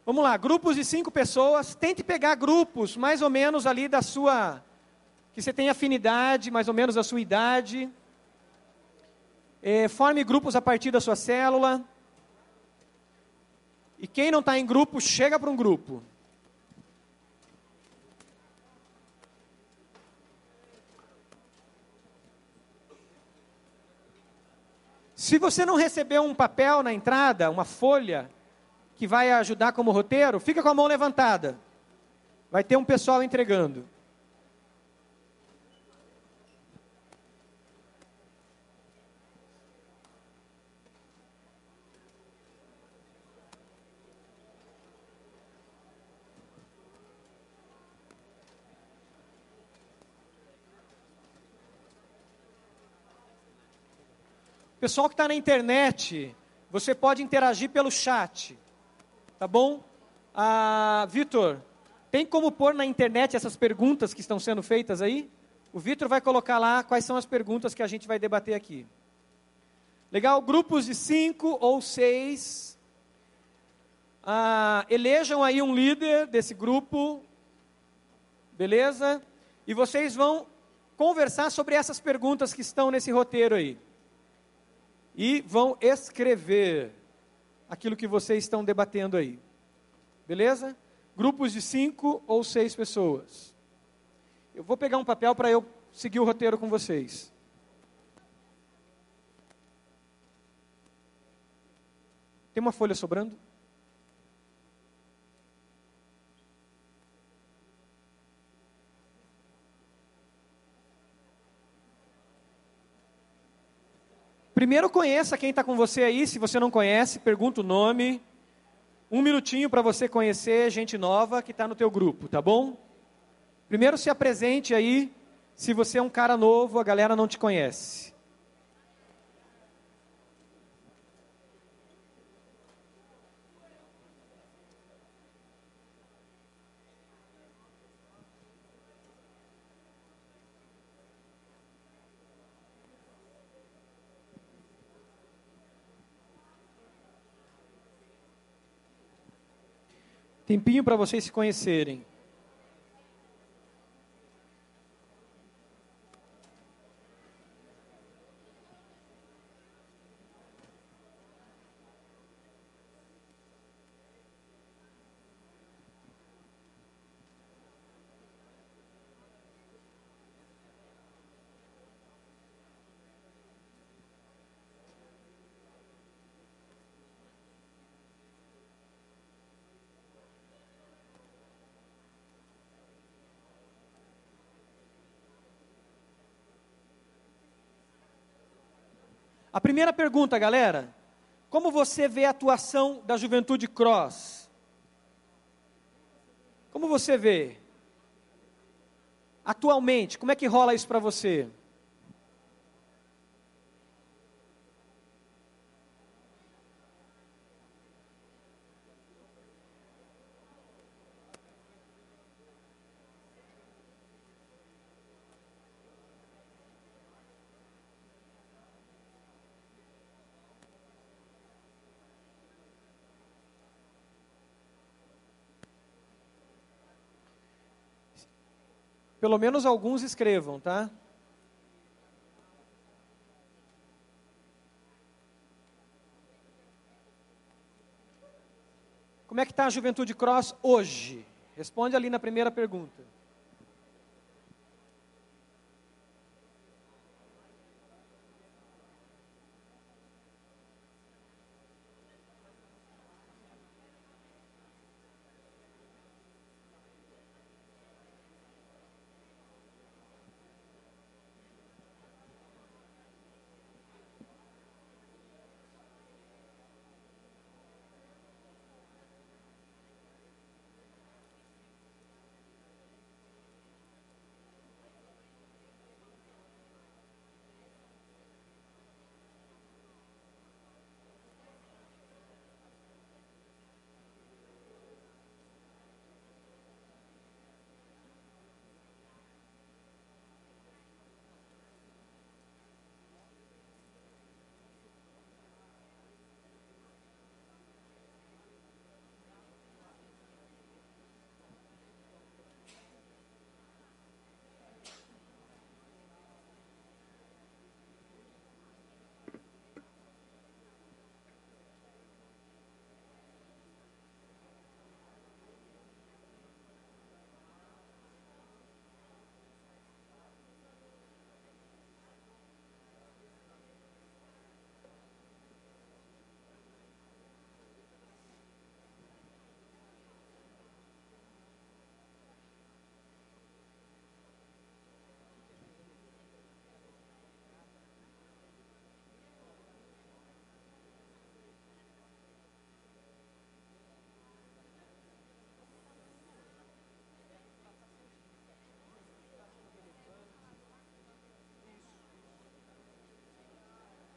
Vamos lá, grupos de cinco pessoas. Tente pegar grupos mais ou menos ali da sua. que você tem afinidade, mais ou menos da sua idade. É, forme grupos a partir da sua célula. E quem não está em grupo, chega para um grupo. Se você não recebeu um papel na entrada, uma folha, que vai ajudar como roteiro, fica com a mão levantada. Vai ter um pessoal entregando. Pessoal que está na internet, você pode interagir pelo chat, tá bom? Ah, Vitor, tem como pôr na internet essas perguntas que estão sendo feitas aí? O Vitor vai colocar lá quais são as perguntas que a gente vai debater aqui. Legal? Grupos de cinco ou seis. Ah, elejam aí um líder desse grupo. Beleza? E vocês vão conversar sobre essas perguntas que estão nesse roteiro aí. E vão escrever aquilo que vocês estão debatendo aí. Beleza? Grupos de cinco ou seis pessoas. Eu vou pegar um papel para eu seguir o roteiro com vocês. Tem uma folha sobrando? Primeiro conheça quem está com você aí, se você não conhece, pergunta o nome. Um minutinho para você conhecer gente nova que está no teu grupo, tá bom? Primeiro se apresente aí, se você é um cara novo, a galera não te conhece. Tempinho para vocês se conhecerem. A primeira pergunta, galera: como você vê a atuação da Juventude Cross? Como você vê? Atualmente, como é que rola isso para você? Pelo menos alguns escrevam, tá? Como é que está a Juventude Cross hoje? Responde ali na primeira pergunta.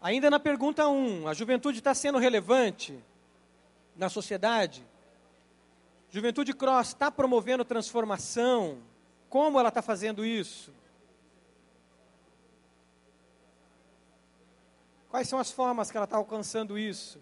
Ainda na pergunta 1, a juventude está sendo relevante na sociedade? Juventude Cross está promovendo transformação? Como ela está fazendo isso? Quais são as formas que ela está alcançando isso?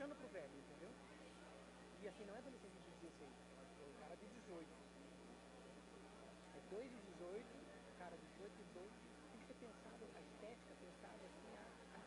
Puxando pro velho, entendeu? E assim, não é adolescente de 16, é o cara de 18. É dois de 18, cara de 18 e dois. Tem que ser pensado, a estética pensada assim a, a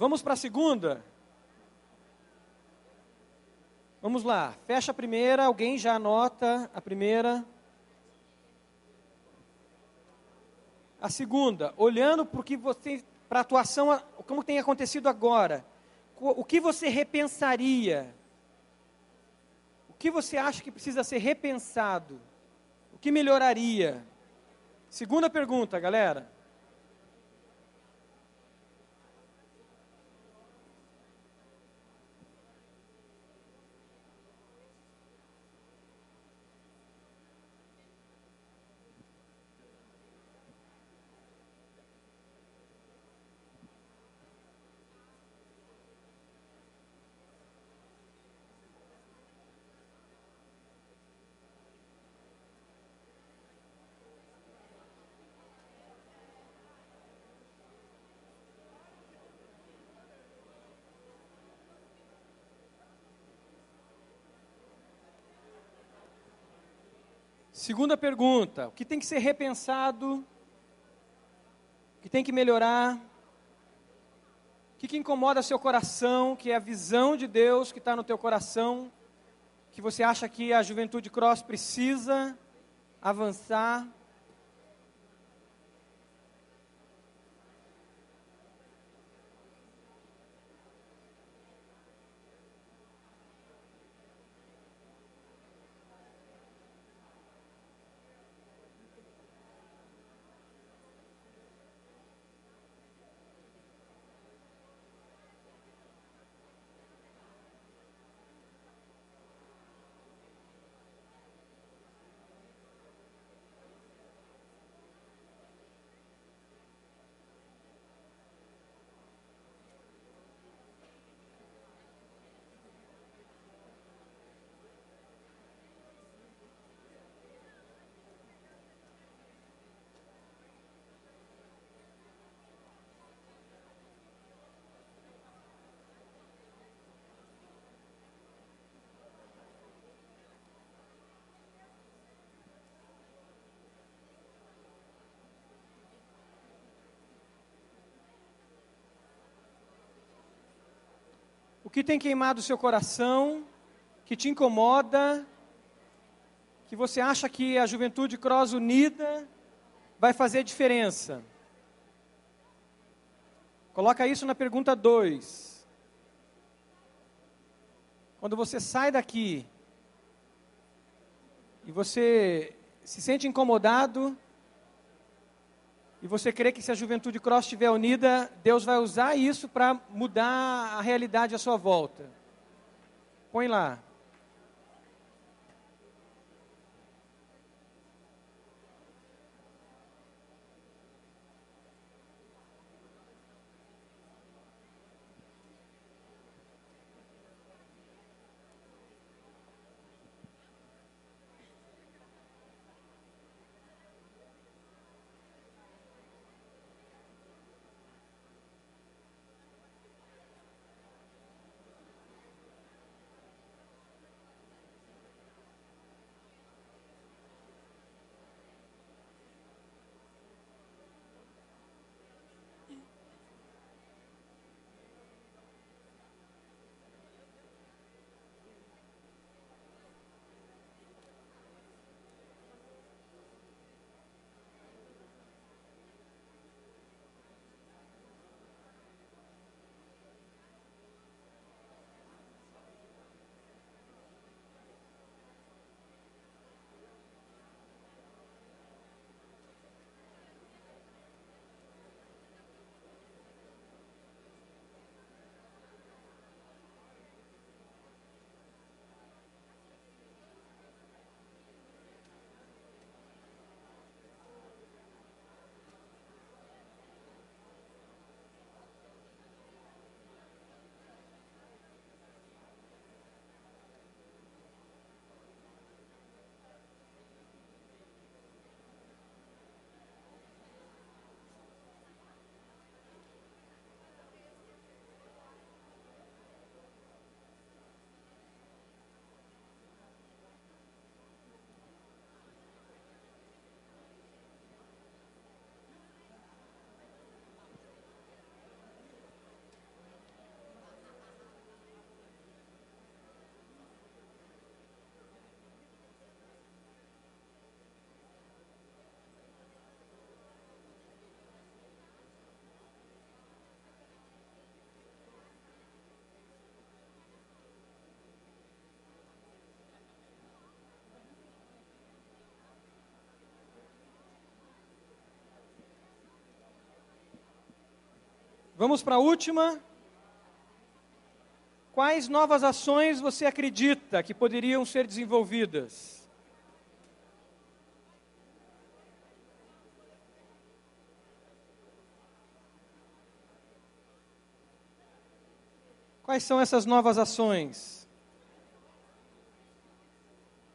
Vamos para a segunda? Vamos lá, fecha a primeira, alguém já anota a primeira. A segunda, olhando para a atuação, como tem acontecido agora. o que você repensaria? O que você acha que precisa ser repensado? O que melhoraria? Segunda pergunta, galera. Segunda pergunta: o que tem que ser repensado? O que tem que melhorar? O que, que incomoda seu coração? Que é a visão de Deus que está no teu coração? Que você acha que a juventude cross precisa avançar? O que tem queimado o seu coração, que te incomoda, que você acha que a juventude cross unida vai fazer diferença? Coloca isso na pergunta 2. Quando você sai daqui e você se sente incomodado, e você crê que se a juventude cross estiver unida, Deus vai usar isso para mudar a realidade à sua volta. Põe lá. Vamos para a última. Quais novas ações você acredita que poderiam ser desenvolvidas? Quais são essas novas ações?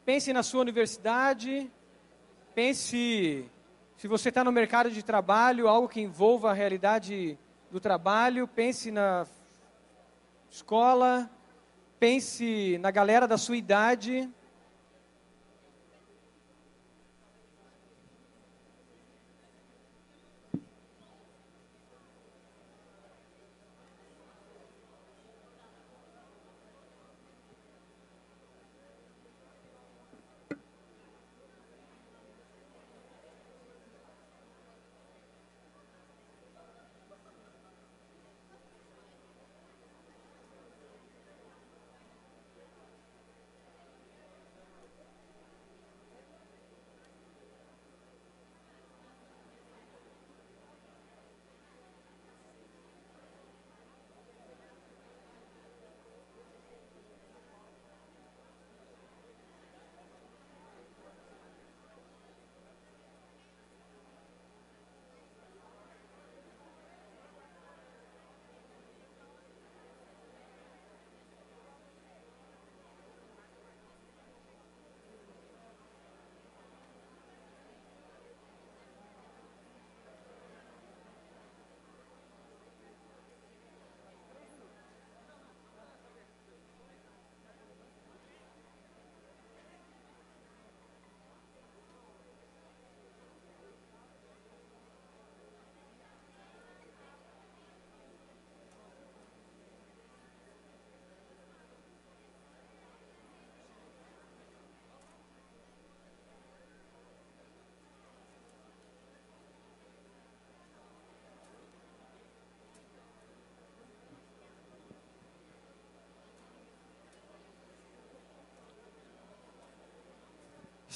Pense na sua universidade, pense se você está no mercado de trabalho, algo que envolva a realidade do trabalho, pense na escola, pense na galera da sua idade.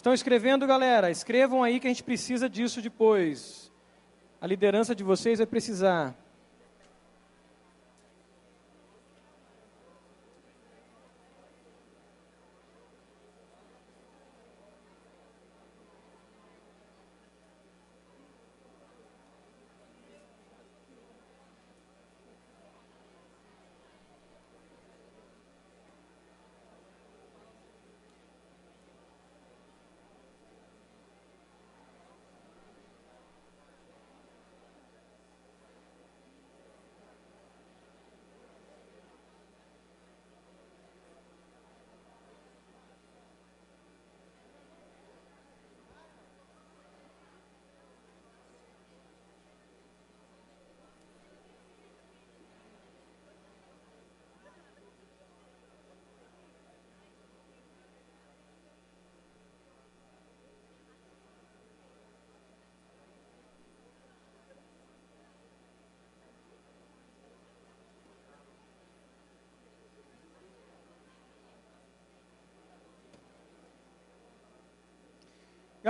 Estão escrevendo, galera? Escrevam aí que a gente precisa disso depois. A liderança de vocês vai precisar.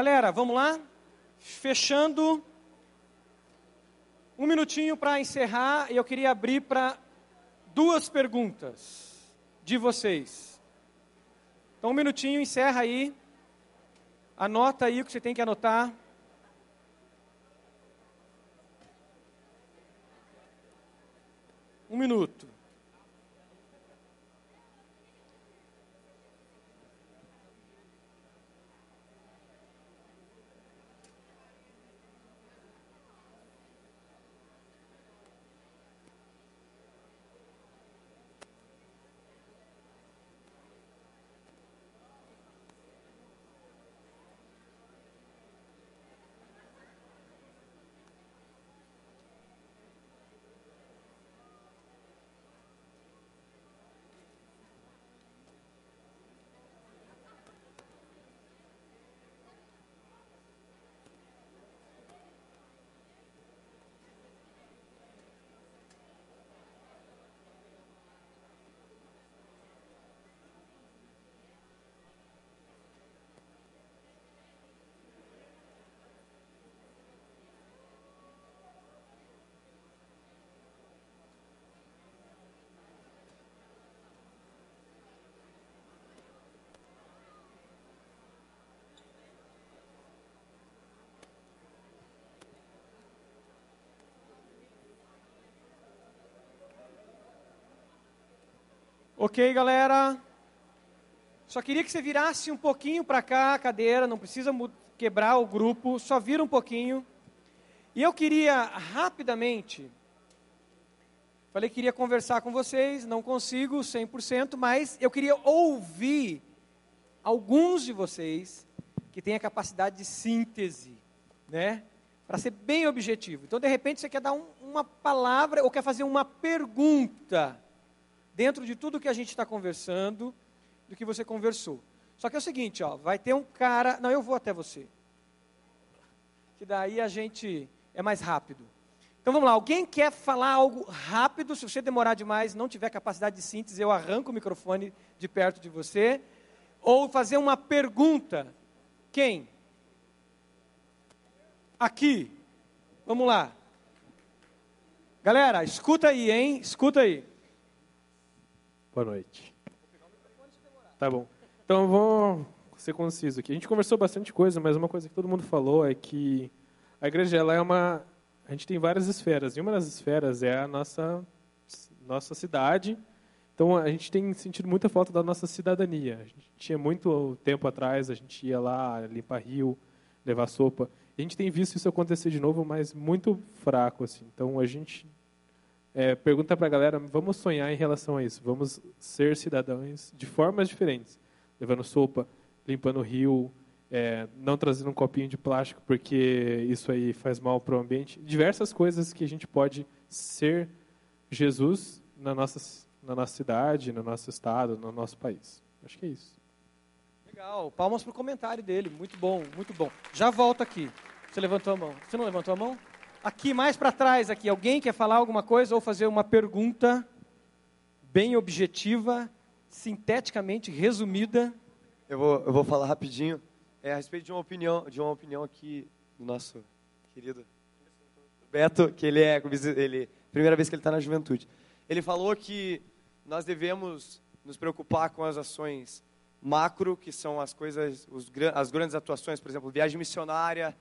Galera, vamos lá? Fechando. Um minutinho para encerrar, e eu queria abrir para duas perguntas de vocês. Então, um minutinho, encerra aí. Anota aí o que você tem que anotar. Um minuto. Ok, galera? Só queria que você virasse um pouquinho para cá a cadeira, não precisa quebrar o grupo, só vira um pouquinho. E eu queria rapidamente, falei que queria conversar com vocês, não consigo 100%, mas eu queria ouvir alguns de vocês que têm a capacidade de síntese, né? Para ser bem objetivo. Então, de repente, você quer dar um- uma palavra ou quer fazer uma pergunta dentro de tudo que a gente está conversando, do que você conversou. Só que é o seguinte, ó, vai ter um cara. Não, eu vou até você. Que daí a gente é mais rápido. Então vamos lá, alguém quer falar algo rápido? Se você demorar demais, não tiver capacidade de síntese, eu arranco o microfone de perto de você. Ou fazer uma pergunta. Quem? Aqui. Vamos lá. Galera, escuta aí, hein? Escuta aí. Boa noite. Tá bom. Então vamos ser conciso aqui. A gente conversou bastante coisa, mas uma coisa que todo mundo falou é que a igreja ela é uma. A gente tem várias esferas. E uma das esferas é a nossa nossa cidade. Então a gente tem sentido muita falta da nossa cidadania. A gente tinha muito tempo atrás, a gente ia lá limpar rio, levar sopa. A gente tem visto isso acontecer de novo, mas muito fraco assim. Então a gente é, pergunta para a galera, vamos sonhar em relação a isso, vamos ser cidadãos de formas diferentes, levando sopa, limpando o rio, é, não trazendo um copinho de plástico porque isso aí faz mal para o ambiente, diversas coisas que a gente pode ser Jesus na nossa, na nossa cidade, no nosso estado, no nosso país. Acho que é isso. Legal, palmas para o comentário dele, muito bom, muito bom. Já volto aqui. Você levantou a mão. Você não levantou a mão? Aqui, mais para trás, aqui. Alguém quer falar alguma coisa ou fazer uma pergunta bem objetiva, sinteticamente resumida? Eu vou, eu vou falar rapidinho é, a respeito de uma opinião, de uma opinião aqui do nosso querido Beto, que ele é ele primeira vez que ele está na juventude. Ele falou que nós devemos nos preocupar com as ações macro, que são as coisas, os, as grandes atuações, por exemplo, viagem missionária,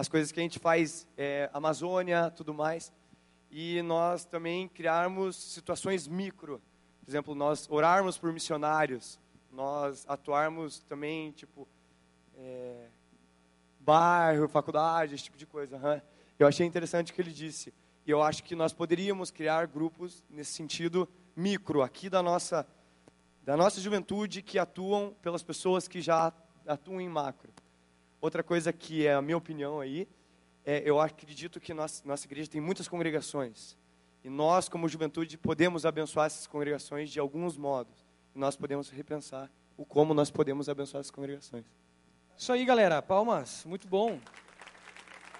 as coisas que a gente faz, é, Amazônia, tudo mais. E nós também criarmos situações micro, por exemplo, nós orarmos por missionários, nós atuarmos também, tipo, é, bairro, faculdade, esse tipo de coisa. aham. Eu achei interessante o que ele disse. E eu acho que nós poderíamos criar grupos nesse sentido micro, aqui da nossa, da nossa juventude, que atuam pelas pessoas que já atuam em macro. Outra coisa que é a minha opinião aí, é, eu acredito que nós, nossa igreja tem muitas congregações. E nós, como juventude, podemos abençoar essas congregações de alguns modos. E nós podemos repensar o como nós podemos abençoar essas congregações. Isso aí, galera. Palmas. Muito bom.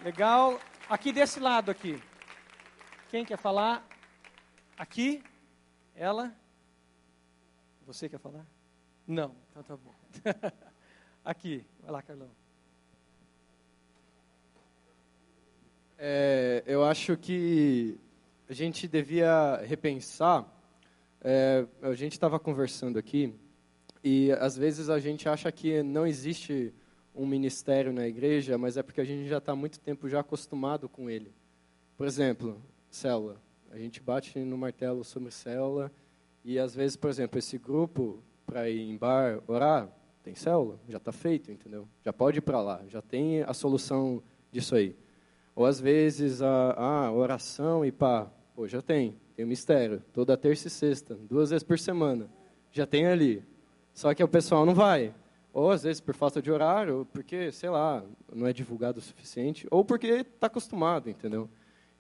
Legal. Aqui desse lado aqui. Quem quer falar? Aqui? Ela? Você quer falar? Não. Então tá bom. *laughs* aqui. Vai lá, Carlão. É, eu acho que a gente devia repensar. é, a gente estava conversando aqui e às vezes a gente acha que não existe um ministério na igreja, mas é porque a gente já está muito tempo já acostumado com ele. Por exemplo, célula. A gente bate no martelo sobre célula e às vezes, por exemplo, esse grupo para ir em bar orar tem célula, já está feito, entendeu? Já pode ir para lá, já tem a solução disso aí. Ou às vezes a, a oração e pá, pô, já tem, tem o mistério, toda terça e sexta, duas vezes por semana, já tem ali. Só que o pessoal não vai. Ou às vezes por falta de horário, ou porque, sei lá, não é divulgado o suficiente, ou porque está acostumado, entendeu?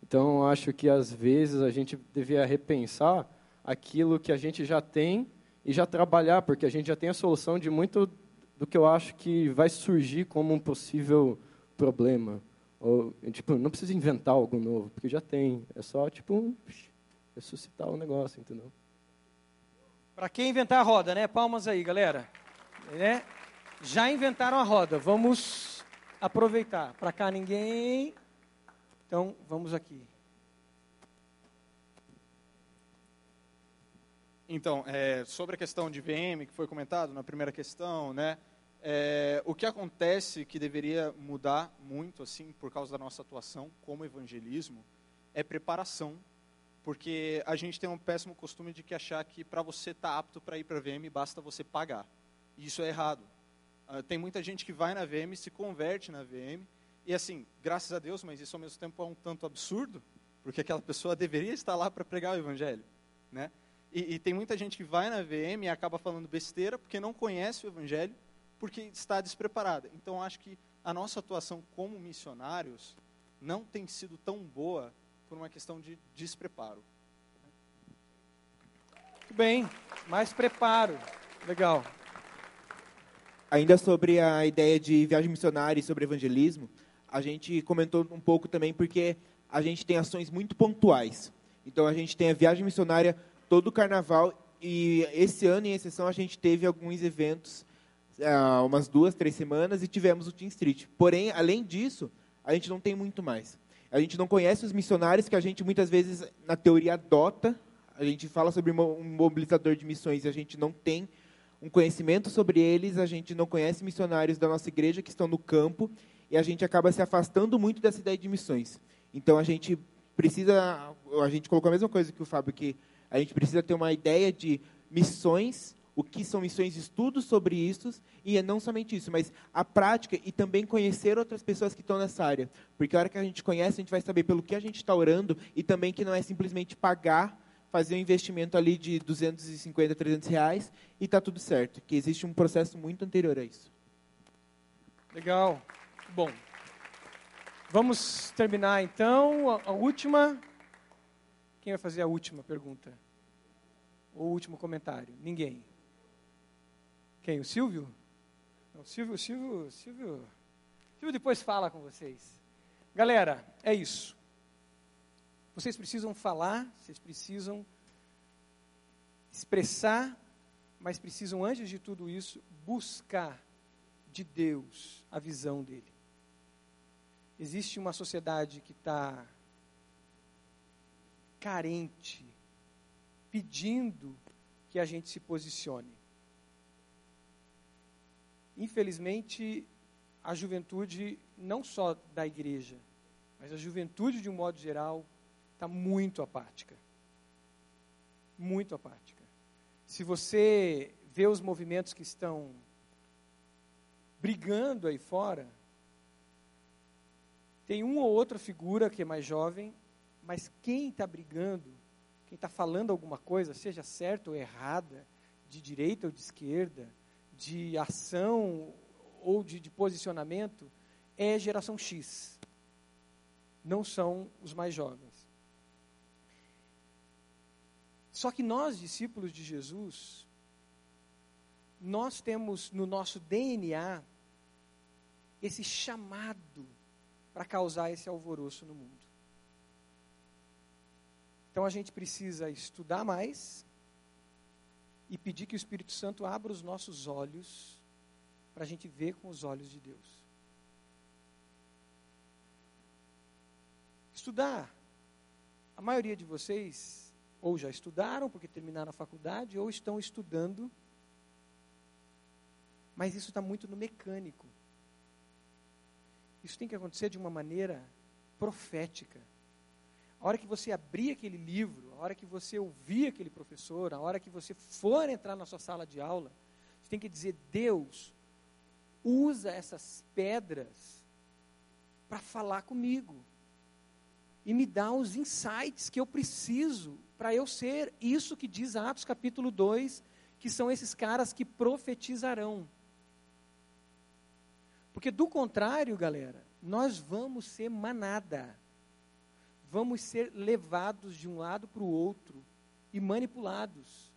Então, acho que às vezes a gente devia repensar aquilo que a gente já tem e já trabalhar, porque a gente já tem a solução de muito do que eu acho que vai surgir como um possível problema. Ou, tipo, não precisa inventar algo novo, porque já tem. É só, tipo, ressuscitar o negócio, entendeu? Para quem inventar a roda, né? Palmas aí, galera. Né? Já inventaram a roda. Vamos aproveitar. Para cá ninguém. Então, vamos aqui. Então, é, sobre a questão de VM, que foi comentado na primeira questão, né? É, o que acontece que deveria mudar muito, assim, por causa da nossa atuação como evangelismo, é preparação Porque a gente tem um péssimo costume de que achar que para você estar apto para ir para a VM basta você pagar. E isso é errado. Ah, tem muita gente que vai na VM, se converte na VM, e assim, graças a Deus, mas isso ao mesmo tempo é um tanto absurdo, porque aquela pessoa deveria estar lá para pregar o evangelho, né? E, e, tem muita gente que vai na VM e acaba falando besteira porque não conhece o evangelho, porque está despreparada. Então acho que a nossa atuação como missionários não tem sido tão boa por uma questão de despreparo. Muito bem, mais preparo. Legal. Ainda sobre a ideia de viagem missionária e sobre evangelismo, a gente comentou um pouco também porque a gente tem ações muito pontuais. Então a gente tem a viagem missionária todo o carnaval e esse ano, em exceção, a gente teve alguns eventos há umas duas, três semanas e tivemos o Team Street. Porém, além disso, a gente não tem muito mais. A gente não conhece os missionários que a gente muitas vezes, na teoria, adota. A gente fala sobre um mobilizador de missões e a gente não tem um conhecimento sobre eles, a gente não conhece missionários da nossa igreja que estão no campo e a gente acaba se afastando muito dessa ideia de missões. Então a gente precisa, a gente colocou a mesma coisa que o Fábio, que a gente precisa ter uma ideia de missões, o que são missões, estudos sobre isso, e é não somente isso, mas a prática e também conhecer outras pessoas que estão nessa área. Porque a hora que a gente conhece, a gente vai saber pelo que a gente está orando e também que não é simplesmente pagar fazer um investimento ali de 250, 300 reais e está tudo certo. Que existe um processo muito anterior a isso. Legal. Bom. Vamos terminar então. A, a última. Quem vai fazer a última pergunta? Ou o último comentário? Ninguém. Quem? O Silvio? Não, Silvio, Silvio, Silvio. Silvio depois fala com vocês. Galera, é isso. Vocês precisam falar, vocês precisam expressar, mas precisam, antes de tudo isso, buscar de Deus a visão dele. Existe uma sociedade que está carente, pedindo que a gente se posicione. Infelizmente, a juventude, não só da igreja, mas a juventude de um modo geral, está muito apática. Muito apática. Se você vê os movimentos que estão brigando aí fora, tem uma ou outra figura que é mais jovem, mas quem está brigando, quem está falando alguma coisa, seja certa ou errada, de direita ou de esquerda, de ação ou de, de posicionamento, é geração X. Não são os mais jovens. Só que nós, discípulos de Jesus, nós temos no nosso DNA esse chamado para causar esse alvoroço no mundo. Então a gente precisa estudar mais e pedir que o Espírito Santo abra os nossos olhos para a gente ver com os olhos de Deus. Estudar. A maioria de vocês ou já estudaram porque terminaram a faculdade, ou estão estudando. Mas isso está muito no mecânico. Isso tem que acontecer de uma maneira profética. A hora que você abrir aquele livro, hora que você ouvir aquele professor, a hora que você for entrar na sua sala de aula, você tem que dizer: Deus, usa essas pedras para falar comigo e me dá os insights que eu preciso para eu ser isso que diz Atos capítulo 2, que são esses caras que profetizarão. Porque do contrário, galera, nós vamos ser manada. Vamos ser levados de um lado para o outro e manipulados.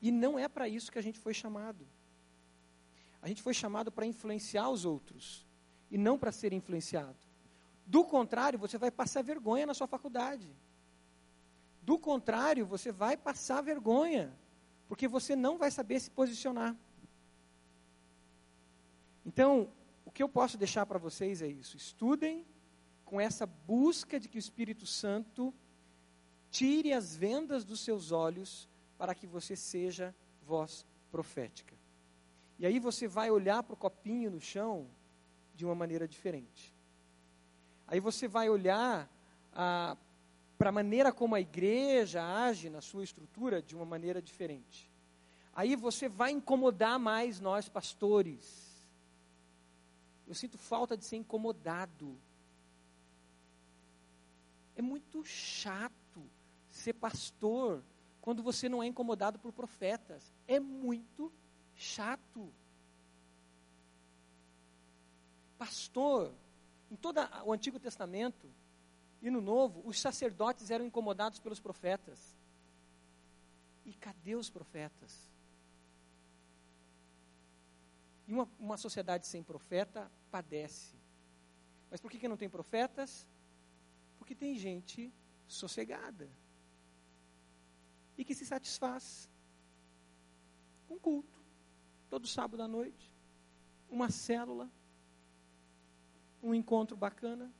E não é para isso que a gente foi chamado. A gente foi chamado para influenciar os outros e não para ser influenciado. Do contrário, você vai passar vergonha na sua faculdade. Do contrário, você vai passar vergonha, porque você não vai saber se posicionar. Então, o que eu posso deixar para vocês é isso: estudem com essa busca de que o Espírito Santo tire as vendas dos seus olhos para que você seja voz profética. E aí você vai olhar para o copinho no chão de uma maneira diferente. Aí você vai olhar para a maneira como a igreja age na sua estrutura de uma maneira diferente. Aí você vai incomodar mais nós, pastores. Eu sinto falta de ser incomodado. É muito chato ser pastor quando você não é incomodado por profetas. É muito chato. Pastor, em todo o Antigo Testamento e no Novo, os sacerdotes eram incomodados pelos profetas. E cadê os profetas? E uma, uma sociedade sem profeta padece. Mas por que, que não tem profetas? Porque tem gente sossegada e que se satisfaz com culto, todo sábado à noite, uma célula, um encontro bacana,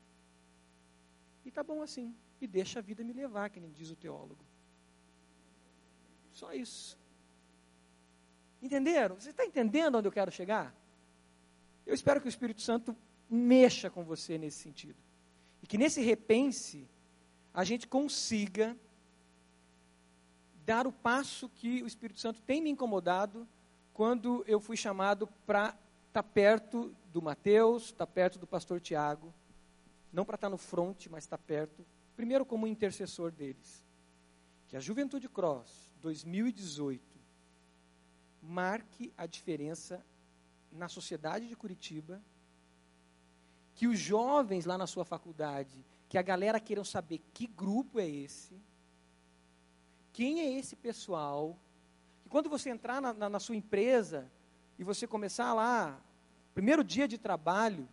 e tá bom assim, e deixa a vida me levar, que nem diz o teólogo. Só isso. Entenderam? Você está entendendo onde eu quero chegar? Eu espero que o Espírito Santo mexa com você nesse sentido. E que nesse repense, a gente consiga dar o passo que o Espírito Santo tem me incomodado quando eu fui chamado para estar tá perto do Mateus, estar tá perto do pastor Tiago, não para estar tá no fronte, mas estar perto, primeiro como intercessor deles. Que a Juventude Cross 2018 marque a diferença na sociedade de Curitiba, que os jovens lá na sua faculdade, que a galera queiram saber que grupo é esse, quem é esse pessoal? E quando você entrar na, na, na sua empresa e você começar lá, primeiro dia de trabalho,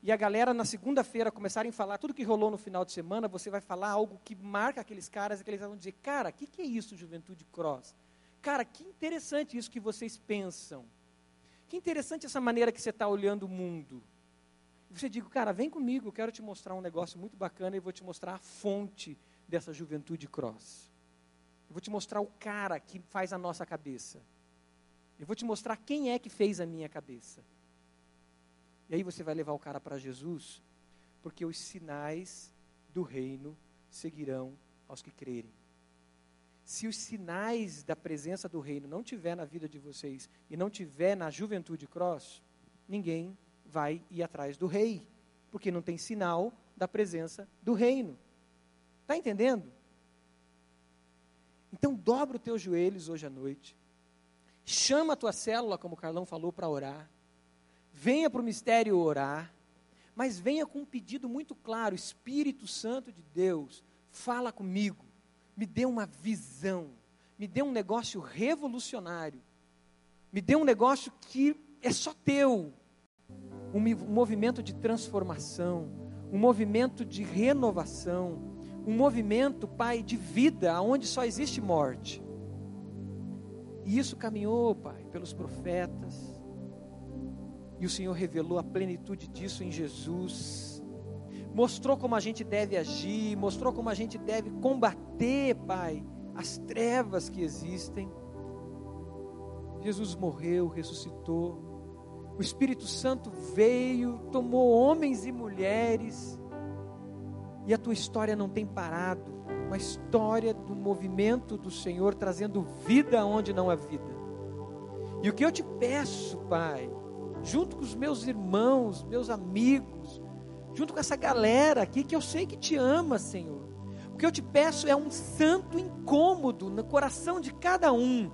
e a galera na segunda-feira começarem a falar tudo que rolou no final de semana, você vai falar algo que marca aqueles caras e que eles vão dizer, cara, o que, que é isso, Juventude Cross? Cara, que interessante isso que vocês pensam. Que interessante essa maneira que você está olhando o mundo. Você diz, cara, vem comigo, eu quero te mostrar um negócio muito bacana e vou te mostrar a fonte dessa juventude cross. Eu vou te mostrar o cara que faz a nossa cabeça. Eu vou te mostrar quem é que fez a minha cabeça. E aí você vai levar o cara para Jesus, porque os sinais do reino seguirão aos que crerem. Se os sinais da presença do reino não tiver na vida de vocês e não tiver na juventude cross, ninguém vai ir atrás do rei, porque não tem sinal da presença do reino. Está entendendo? Então dobra os teus joelhos hoje à noite. Chama a tua célula, como o Carlão falou, para orar. Venha para o mistério orar. Mas venha com um pedido muito claro: Espírito Santo de Deus, fala comigo. Me dê uma visão. Me dê um negócio revolucionário. Me dê um negócio que é só teu. Um movimento de transformação. Um movimento de renovação um movimento, Pai, de vida, onde só existe morte. E isso caminhou, Pai, pelos profetas. E o Senhor revelou a plenitude disso em Jesus. Mostrou como a gente deve agir, mostrou como a gente deve combater, Pai, as trevas que existem. Jesus morreu, ressuscitou. O Espírito Santo veio, tomou homens e mulheres e a tua história não tem parado uma história do movimento do Senhor trazendo vida onde não há vida. E o que eu te peço, Pai, junto com os meus irmãos, meus amigos, junto com essa galera aqui que eu sei que te ama, Senhor. O que eu te peço é um santo incômodo no coração de cada um.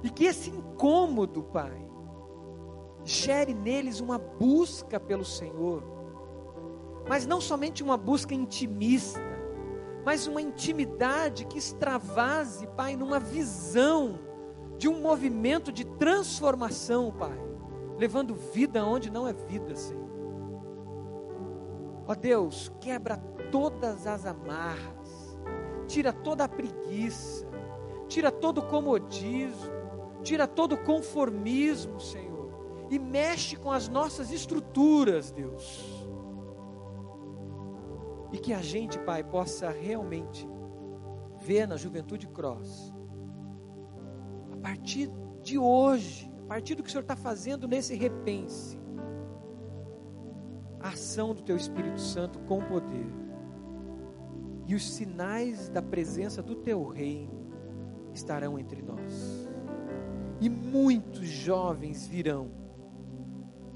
E que esse incômodo, Pai, gere neles uma busca pelo Senhor mas não somente uma busca intimista, mas uma intimidade que extravase, Pai, numa visão de um movimento de transformação, Pai, levando vida onde não é vida, Senhor. Ó Deus, quebra todas as amarras, tira toda a preguiça, tira todo o comodismo, tira todo o conformismo, Senhor, e mexe com as nossas estruturas, Deus e que a gente, Pai, possa realmente ver na Juventude Cross, a partir de hoje, a partir do que o Senhor está fazendo nesse repense, a ação do Teu Espírito Santo com poder. e os sinais da presença do teu reino estarão entre nós. E muitos jovens virão,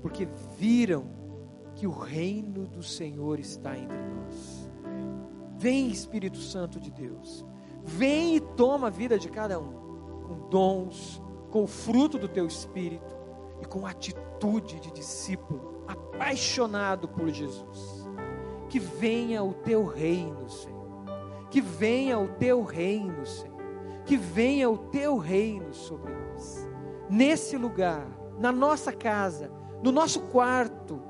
porque viram que o reino do Senhor está entre nós. Vem, Espírito Santo de Deus, vem e toma a vida de cada um, com dons, com o fruto do teu espírito e com atitude de discípulo, apaixonado por Jesus. Que venha o teu reino, Senhor. Que venha o teu reino, Senhor. Que venha o teu reino sobre nós. Nesse lugar, na nossa casa, no nosso quarto,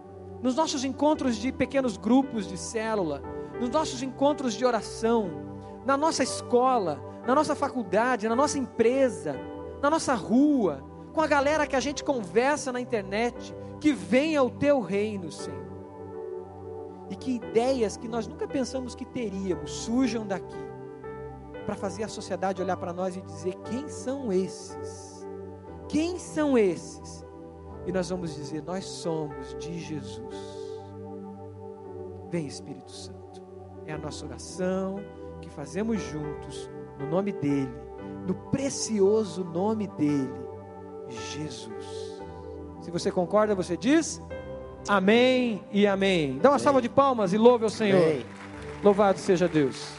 nos nossos encontros de pequenos grupos de célula, nos nossos encontros de oração, na nossa escola, na nossa faculdade, na nossa empresa, na nossa rua, com a galera que a gente conversa na internet, que venha o teu reino, Senhor. E que ideias que nós nunca pensamos que teríamos surjam daqui, para fazer a sociedade olhar para nós e dizer: quem são esses? Quem são esses? E nós vamos dizer: nós somos de Jesus. Vem, Espírito Santo. É a nossa oração que fazemos juntos, no nome dEle, no precioso nome dEle, Jesus. Se você concorda, você diz amém e amém. Dá uma salva de palmas e louve ao Senhor. Louvado seja Deus.